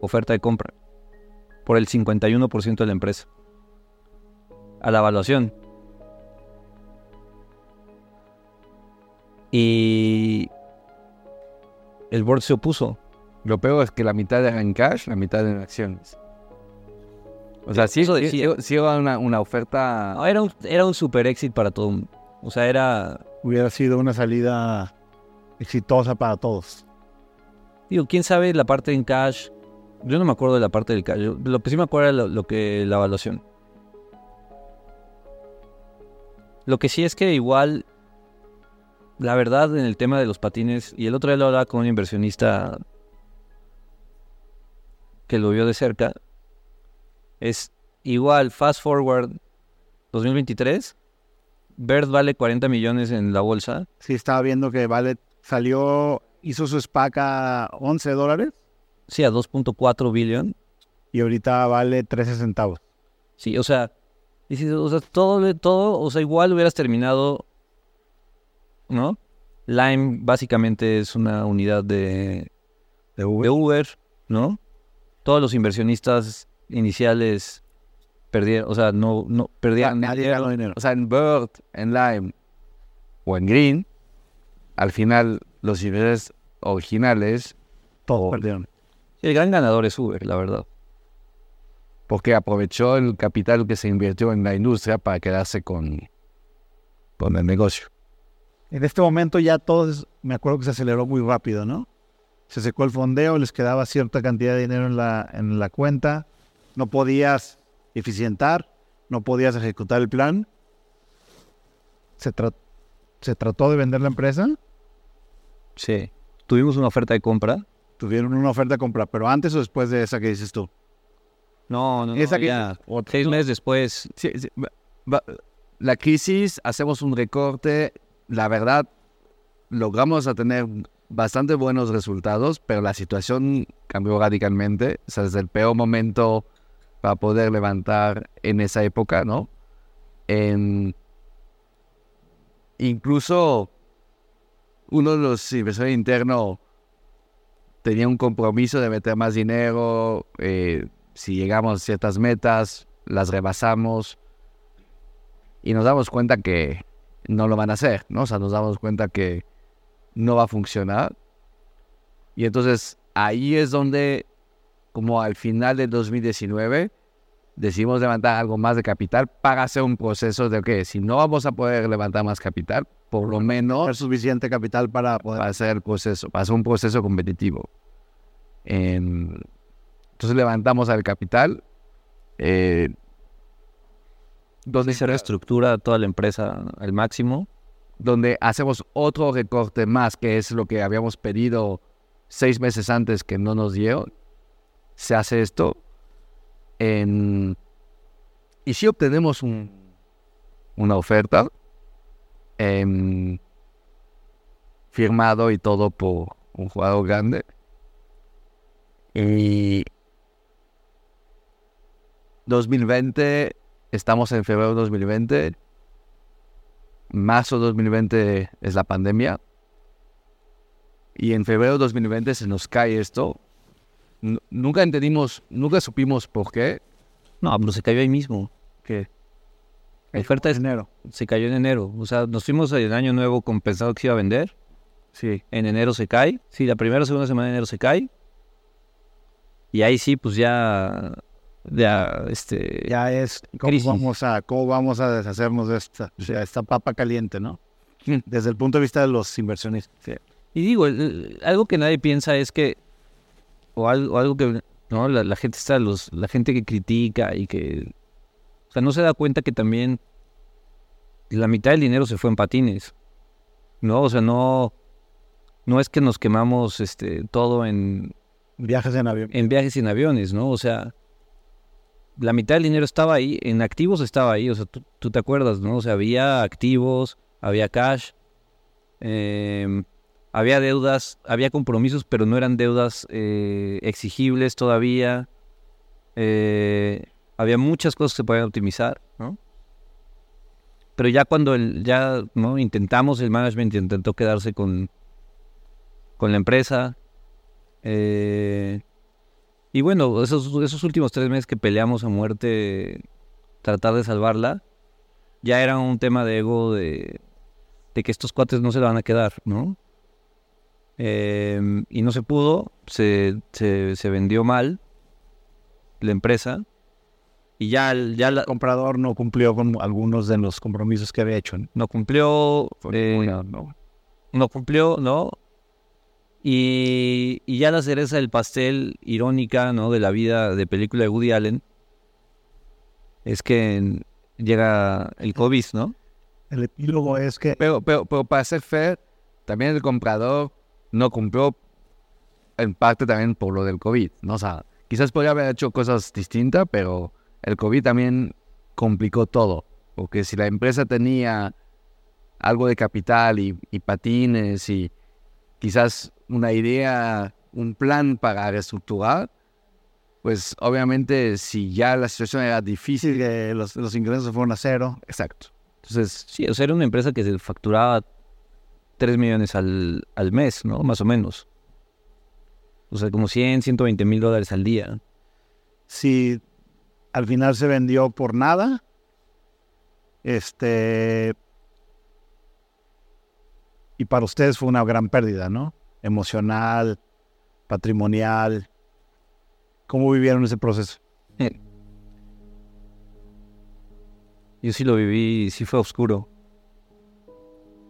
oferta de compra por el 51% de la empresa, a la evaluación. Y el board se opuso. Lo peor es que la mitad era en cash, la mitad en acciones. O sea, sí, sí, sí era una, una oferta... No, era un, era un super éxito para todo. O sea, era. Hubiera sido una salida exitosa para todos. Digo, quién sabe la parte en cash. Yo no me acuerdo de la parte del cash. Yo- lo que sí me acuerdo era lo, lo que la evaluación. Lo que sí es que igual la verdad, en el tema de los patines, y el otro día lo hablaba con un inversionista que lo vio de cerca, es igual, fast forward 2023, Bird vale 40 millones en la bolsa. Sí, estaba viendo que vale, salió, hizo su SPAC a 11 dólares Sí, a 2.4 billion. y ahorita vale 13 centavos. Sí, o sea, dices, o sea, todo, todo, o sea, igual hubieras terminado, ¿no? Lime básicamente es una unidad de, De de Uber. ¿no? Todos los inversionistas iniciales perdieron, o sea, no, no perdían. Nadie ganó dinero. O sea, en Bird, en Lime o en Green, al final los inversores originales, Todos perdieron. El gran ganador es Uber, la verdad. Porque aprovechó el capital que se invirtió en la industria para quedarse con, con el negocio. En este momento ya todos, me acuerdo que se aceleró muy rápido, ¿no? Se secó el fondeo, les quedaba cierta cantidad de dinero en la, en la cuenta, no podías eficientar, no podías ejecutar el plan. Se, tra- se trató de vender la empresa, Sí. Tuvimos una oferta de compra. tuvieron una oferta de compra, pero antes o después de esa que dices tú. No, no, Esa no, que- ya. Seis meses después, Sí, sí, va- va- la crisis, hacemos un recorte, la verdad, logramos a tener bastante buenos resultados, pero la situación cambió radicalmente, o sea, desde el peor momento para poder levantar en esa época, ¿no? En- incluso uno de los inversores internos tenía un compromiso de meter más dinero, eh, si llegamos a ciertas metas, las rebasamos y nos damos cuenta que no lo van a hacer, ¿no? O sea, nos damos cuenta que no va a funcionar. Y entonces ahí es donde, como al final del 2019, decidimos levantar algo más de capital para hacer un proceso de que si no vamos a poder levantar más capital, por lo menos tener suficiente capital para poder... para hacer el proceso, para hacer un proceso competitivo. En- entonces levantamos al capital, eh, donde, se reestructura toda la empresa al máximo. donde hacemos otro recorte más, que es lo que habíamos pedido seis meses antes que no nos dio. Se hace esto. en- y si obtenemos un- una oferta em, firmado y todo por un jugador grande. Y 2020, estamos en febrero de 2020. Marzo de 2020 es la pandemia. Y en febrero de 2020 se nos cae esto. Nu- nunca entendimos, nunca supimos por qué. No, pero se cayó ahí mismo. Que La oferta es- dinero. se cayó en enero. O sea, nos fuimos el año nuevo con pensado que se iba a vender. sí, En enero se cae. Sí, la primera o segunda semana de enero se cae. Y ahí sí, pues ya. Ya, este. Ya es cómo Crisis. vamos, a, cómo vamos a deshacernos de esta, sea, esta papa caliente, ¿no? Mm. Desde el punto de vista de los inversionistas. Y digo, el- el- algo que nadie piensa es que. O algo, o algo que. No, la, la gente está. Los, la gente que critica y que. O sea, no se da cuenta que también. La mitad del dinero se fue en patines. No, o sea, no. No es que nos quemamos este, todo en, Viajes en avión. en viajes en aviones, ¿no? O sea, la mitad del dinero estaba ahí, en activos estaba ahí, o sea, tú, tú te acuerdas, ¿no? O sea, había activos, había cash, em, había deudas, había compromisos, pero no eran deudas eh, exigibles todavía. eh, había muchas cosas que se podían optimizar, ¿no? Pero ya cuando el, ya ¿no? intentamos, el management intentó quedarse con, con la empresa, eh, y bueno, esos, esos últimos tres meses que peleamos a muerte, tratar de salvarla, ya era un tema de ego de, de que estos cuates no se la van a quedar, ¿no? Em, y no se pudo, se, se, se vendió mal la empresa y ya, ya la, El comprador no cumplió con algunos de los compromisos que había hecho. ¿no? no cumplió, eh, una- no. no cumplió, ¿no? Y, y ya la cereza del pastel irónica, ¿no? De la vida de película de Woody Allen es que llega el COVID, ¿no? El epílogo es que Pero, pero, pero para ser fair, también el comprador no cumplió en parte también por lo del COVID, ¿no? O sea, quizás podría haber hecho cosas distintas, pero el COVID también complicó todo. Porque si la empresa tenía algo de capital y, y patines y quizás una idea, un plan para reestructurar, pues obviamente si ya la situación era difícil, que los, los ingresos fueron a cero. exacto. Entonces, Sí, o sea, era una empresa que se facturaba 3 millones al, al mes, ¿no? Más o menos. O sea, como 100, 120 mil dólares al día. Si al final se vendió por nada, este. Y para ustedes fue una gran pérdida, ¿no? Emocional, patrimonial. ¿Cómo vivieron ese proceso? *laughs* Yo sí lo viví, sí fue oscuro.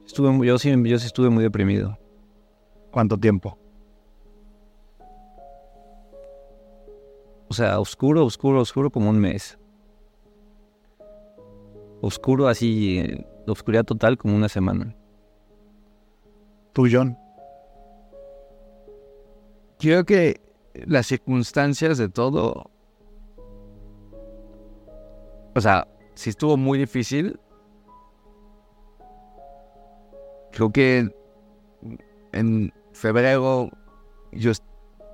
Estuve, muy- yo, sí, yo sí estuve muy deprimido. ¿Cuánto tiempo? O sea, oscuro, oscuro, oscuro como un mes. Oscuro así, eh, oscuridad total como una semana. Tú, John. creo que las circunstancias de todo, o sea, sí estuvo muy difícil. Creo que en febrero yo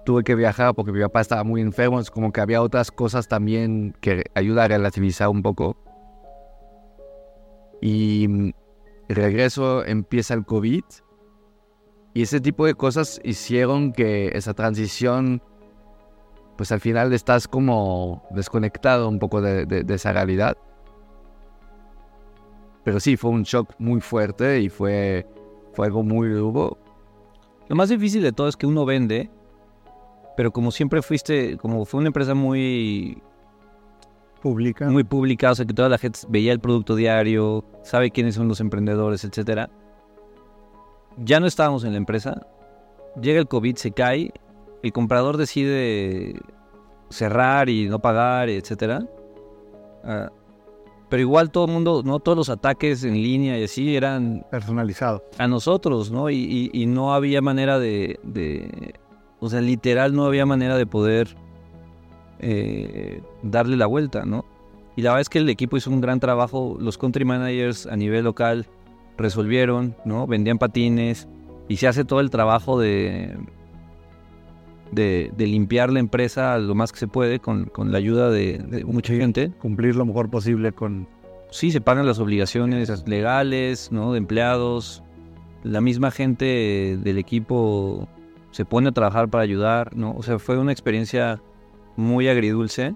tuve que viajar porque mi papá estaba muy enfermo, es como que había otras cosas también que ayuda a relativizar un poco. Y mm, regreso, empieza el COVID. Y ese tipo de cosas hicieron que esa transición, pues al final estás como desconectado un poco de, de- de esa realidad. Pero sí, fue un shock muy fuerte y fue, fue algo muy duro. Lo más difícil de todo es que uno vende, pero como siempre fuiste, como fue una empresa muy, Publica. muy pública, o sea que toda la gente veía el producto diario, sabe quiénes son los emprendedores, etcétera. Ya no estábamos en la empresa. Llega el COVID, se cae, el comprador decide cerrar y no pagar, etcétera. Ah, pero igual todo el mundo, no todos los ataques en línea y así eran Personalizado. a nosotros, ¿no? Y, y- y no había manera de, de- o sea, literal no había manera de poder eh, darle la vuelta, ¿no? Y la verdad es que el equipo hizo un gran trabajo, los country managers a nivel local resolvieron, ¿no? Vendían patines y se hace todo el trabajo de, de, de limpiar la empresa lo más que se puede con, con la ayuda de, de mucha gente. Cumplir lo mejor posible con. Sí, se pagan las obligaciones legales, ¿no? De empleados. La misma gente del equipo se pone a trabajar para ayudar, ¿no? O sea, fue una experiencia muy agridulce.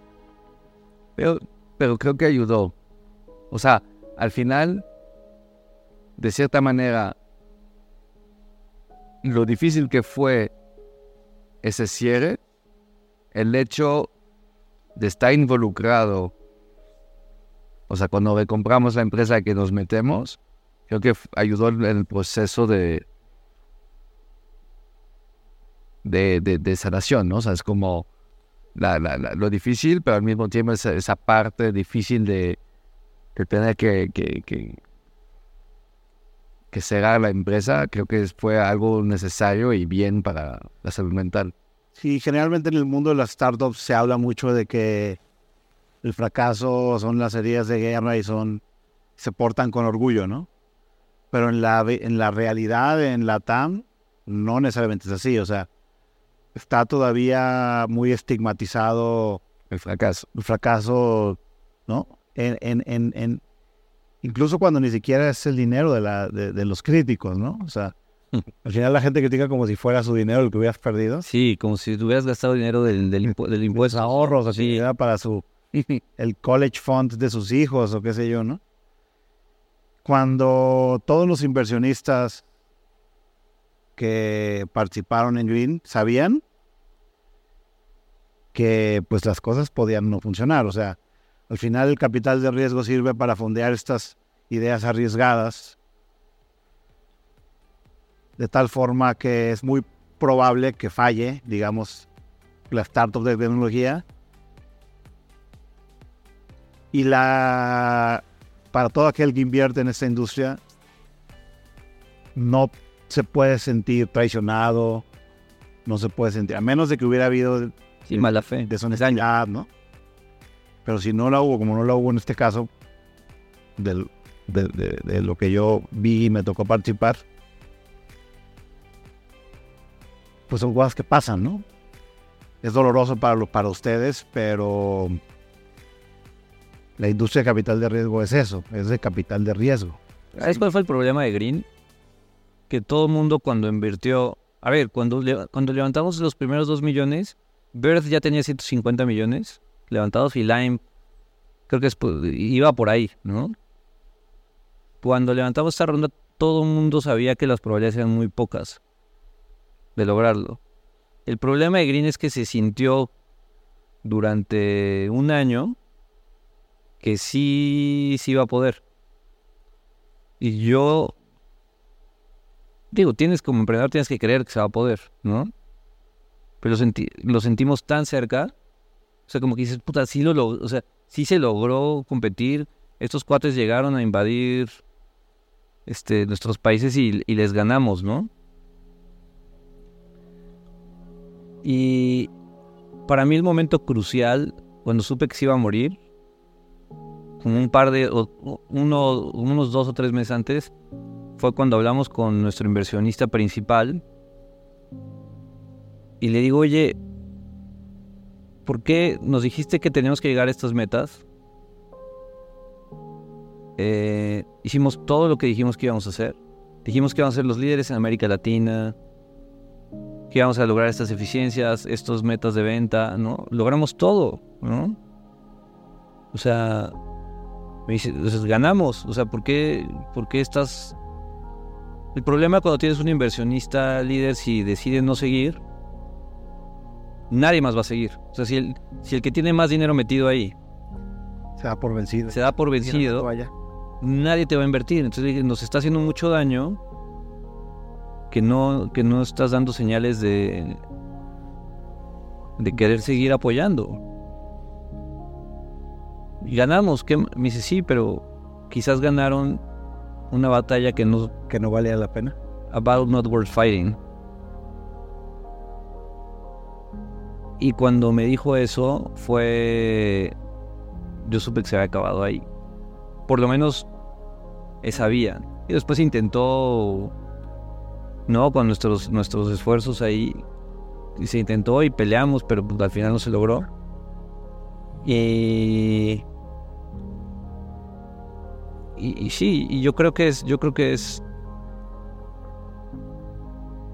Pero, pero creo que ayudó. O sea, al final, de cierta manera, lo difícil que fue ese cierre, el hecho de estar involucrado, o sea, cuando recompramos la empresa que nos metemos, creo que ayudó en el proceso de, de, de, sanación, ¿no? O sea, es como lo difícil, pero al mismo tiempo esa, esa parte difícil de, tener que, que la empresa, creo que fue algo necesario y bien para la salud mental. Sí, generalmente en el mundo de las startups se habla mucho de que el fracaso son las heridas de guerra y son se portan con orgullo, ¿no? Pero en la en la realidad en la TAM no necesariamente es así, o sea, está todavía muy estigmatizado El fracaso. el fracaso, ¿no? En, en, en, en- incluso cuando ni siquiera es el dinero de, la, de, de los críticos, ¿no? O sea, al final la gente critica como si fuera su dinero el que hubieras perdido. Sí, como si hubieras gastado dinero del, del, impu- del impuesto. ahorros, así, era para su el college fund de sus hijos o qué sé yo, ¿no? Cuando todos los inversionistas que participaron en Green sabían que pues las cosas podían no funcionar, o sea, al final el capital de riesgo sirve para fondear estas ideas arriesgadas de tal forma que es muy probable que falle, digamos, la startup de tecnología y la para todo aquel que invierte en esta industria no se puede sentir traicionado, no se puede sentir, a menos de que hubiera habido Sí, mala fe. deshonestidad, ¿no? Pero si no la hubo, como no la hubo en este caso, del- de, de- de lo que yo vi y me tocó participar, pues son cosas que pasan, ¿no? Es doloroso para, lo- para ustedes, pero la industria de capital de riesgo es eso, es de capital de riesgo. ¿Sabes cuál fue el problema de Green? Que todo el mundo cuando invirtió... A ver, cuando, cuando levantamos los primeros 2 millones, Bird ya tenía 150 millones levantados y Lime creo que es iba por ahí, ¿no? Cuando levantamos esta ronda, todo el mundo sabía que las probabilidades eran muy pocas de lograrlo. El problema de Green es que se sintió durante un año que sí, sí iba a poder. Y yo digo, tienes como emprendedor tienes que creer que se va a poder, ¿no? Pero lo sentimos tan cerca, o sea, como que dices, puta, sí lo logró, o sea, sí se logró competir, estos cuates llegaron a invadir este, nuestros países y, les ganamos, ¿no? Y para mí el momento crucial, cuando supe que se iba a morir, como un par de, o- uno, unos dos o tres meses antes, fue cuando hablamos con nuestro inversionista principal y le digo, oye, ¿por qué nos dijiste que teníamos que llegar a estas metas? Eh, hicimos todo lo que dijimos que íbamos a hacer. Dijimos que íbamos a ser los líderes en América Latina, que íbamos a lograr estas eficiencias, estos metas de venta, ¿no? Logramos todo, ¿no? O sea, me ganamos, o sea, ¿por qué, ¿por qué estás...? El problema cuando tienes un inversionista líder, si decide no seguir, nadie más va a seguir. O sea, si el, si el que tiene más dinero metido ahí Se da por vencido. se da por vencido, Vaya. nadie te va a invertir. Entonces nos está haciendo mucho daño que no, que no estás dando señales de, de querer seguir apoyando. Y ganamos. ¿qué? Me dice, sí, pero quizás ganaron una batalla que no, Que no valía la pena. about not worth fighting. Y cuando me dijo eso, fue. Yo supe que se había acabado ahí. Por lo menos esa vía. Y después intentó. No, con nuestros, nuestros esfuerzos ahí. Y se intentó y peleamos, pero pues, al final no se logró. Y. Y, y sí, y yo creo que es. Yo creo que es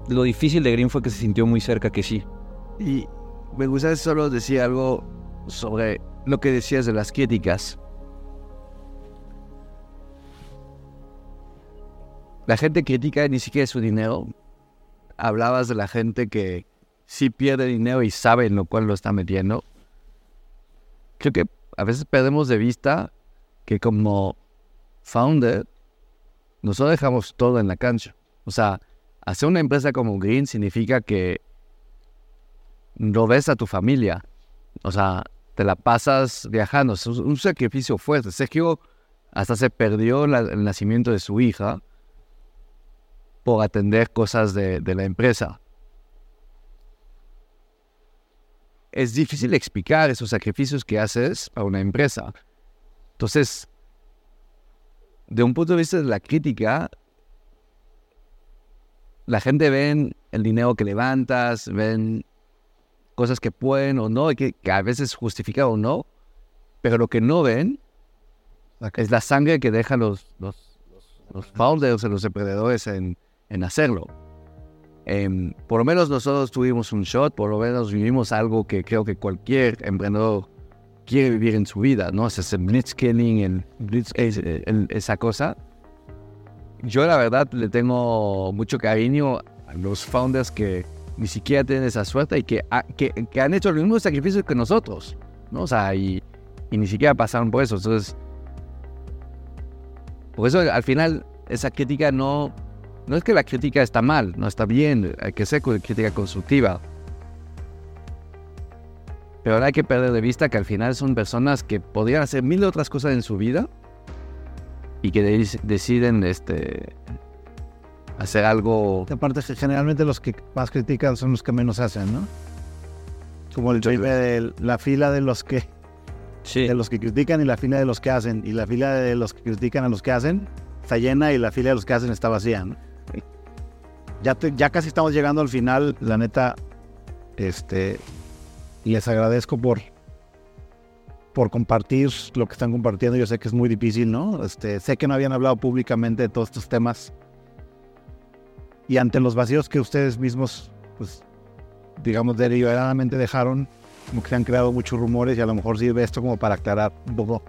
lo difícil de Green fue que se sintió muy cerca que sí. Y me gustaría solo decir algo sobre lo que decías de las críticas. La gente critica ni siquiera su dinero. Hablabas de la gente que sí pierde dinero y sabe en lo cual lo está metiendo. Creo que a veces perdemos de vista que como founder nosotros dejamos todo en la cancha. O sea, hacer una empresa como Green significa que no ves a tu familia. O sea, te la pasas viajando. Es un sacrificio fuerte. Sergio hasta se perdió el nacimiento de su hija por atender cosas de, de la empresa. Es difícil explicar esos sacrificios que haces para una empresa. Entonces, de un punto de vista de la crítica, la gente ven el dinero que levantas, ven cosas que pueden o no, y que, que a veces justifica o no, pero lo que no ven es la sangre que dejan los, los, los, founders o los emprendedores en, en hacerlo. Em, por lo menos nosotros tuvimos un shot, por lo menos vivimos algo que creo que cualquier emprendedor quiere vivir en su vida, ¿no? Es ese blitzkilling, el, blitz- el- esa cosa. Yo la verdad le tengo mucho cariño a los founders que ni siquiera tienen esa suerte y que, que, han hecho los mismos sacrificios que nosotros, ¿no? O sea, y, ni siquiera pasaron por eso. Entonces, por eso al final esa crítica no, no es que la crítica está mal, no está bien, hay que ser crítica constructiva. Pero no hay que perder de vista que al final son personas que podrían hacer mil otras cosas en su vida y que de- deciden este, hacer algo. Aparte, que generalmente los que más critican son los que menos hacen, ¿no? Como el meme de la fila de los que Sí. de los que critican y la fila de los que hacen. Y la fila de los que critican a los que hacen está llena y la fila de los que hacen está vacía. ¿no? Ya, te- ya casi estamos llegando al final. La neta, este, les agradezco por, por compartir lo que están compartiendo. Yo sé que es muy difícil, ¿no? Este, sé que no habían hablado públicamente de todos estos temas. Y ante los vacíos que ustedes mismos, pues, digamos, deliberadamente dejaron, como que se han creado muchos rumores y a lo mejor sirve esto como para aclarar un poco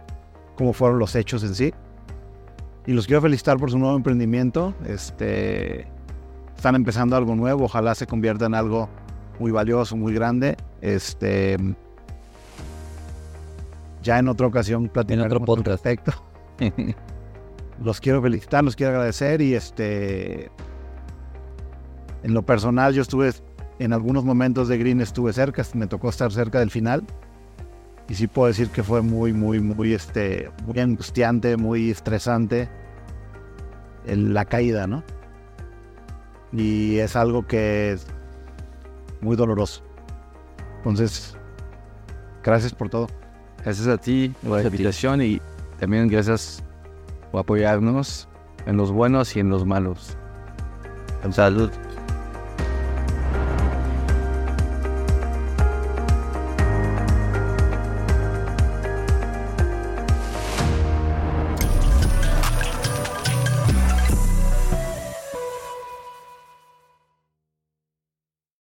cómo fueron los hechos en sí. Y los quiero felicitar por su nuevo emprendimiento. Este, están empezando algo nuevo, ojalá se convierta en algo muy valioso, muy grande. Este, ya en otra ocasión platicaremos otro al podcast. respecto. *laughs* Los quiero felicitar, los quiero agradecer y este, en lo personal yo estuve en algunos momentos de Green estuve cerca, me tocó estar cerca del final. Y sí puedo decir que fue muy, muy, muy, este, muy angustiante, muy estresante el- la caída, ¿no? Y es algo que es muy doloroso. Entonces, gracias por todo. Gracias a ti por la invitación y también gracias por apoyarnos en los buenos y en los malos. Salud.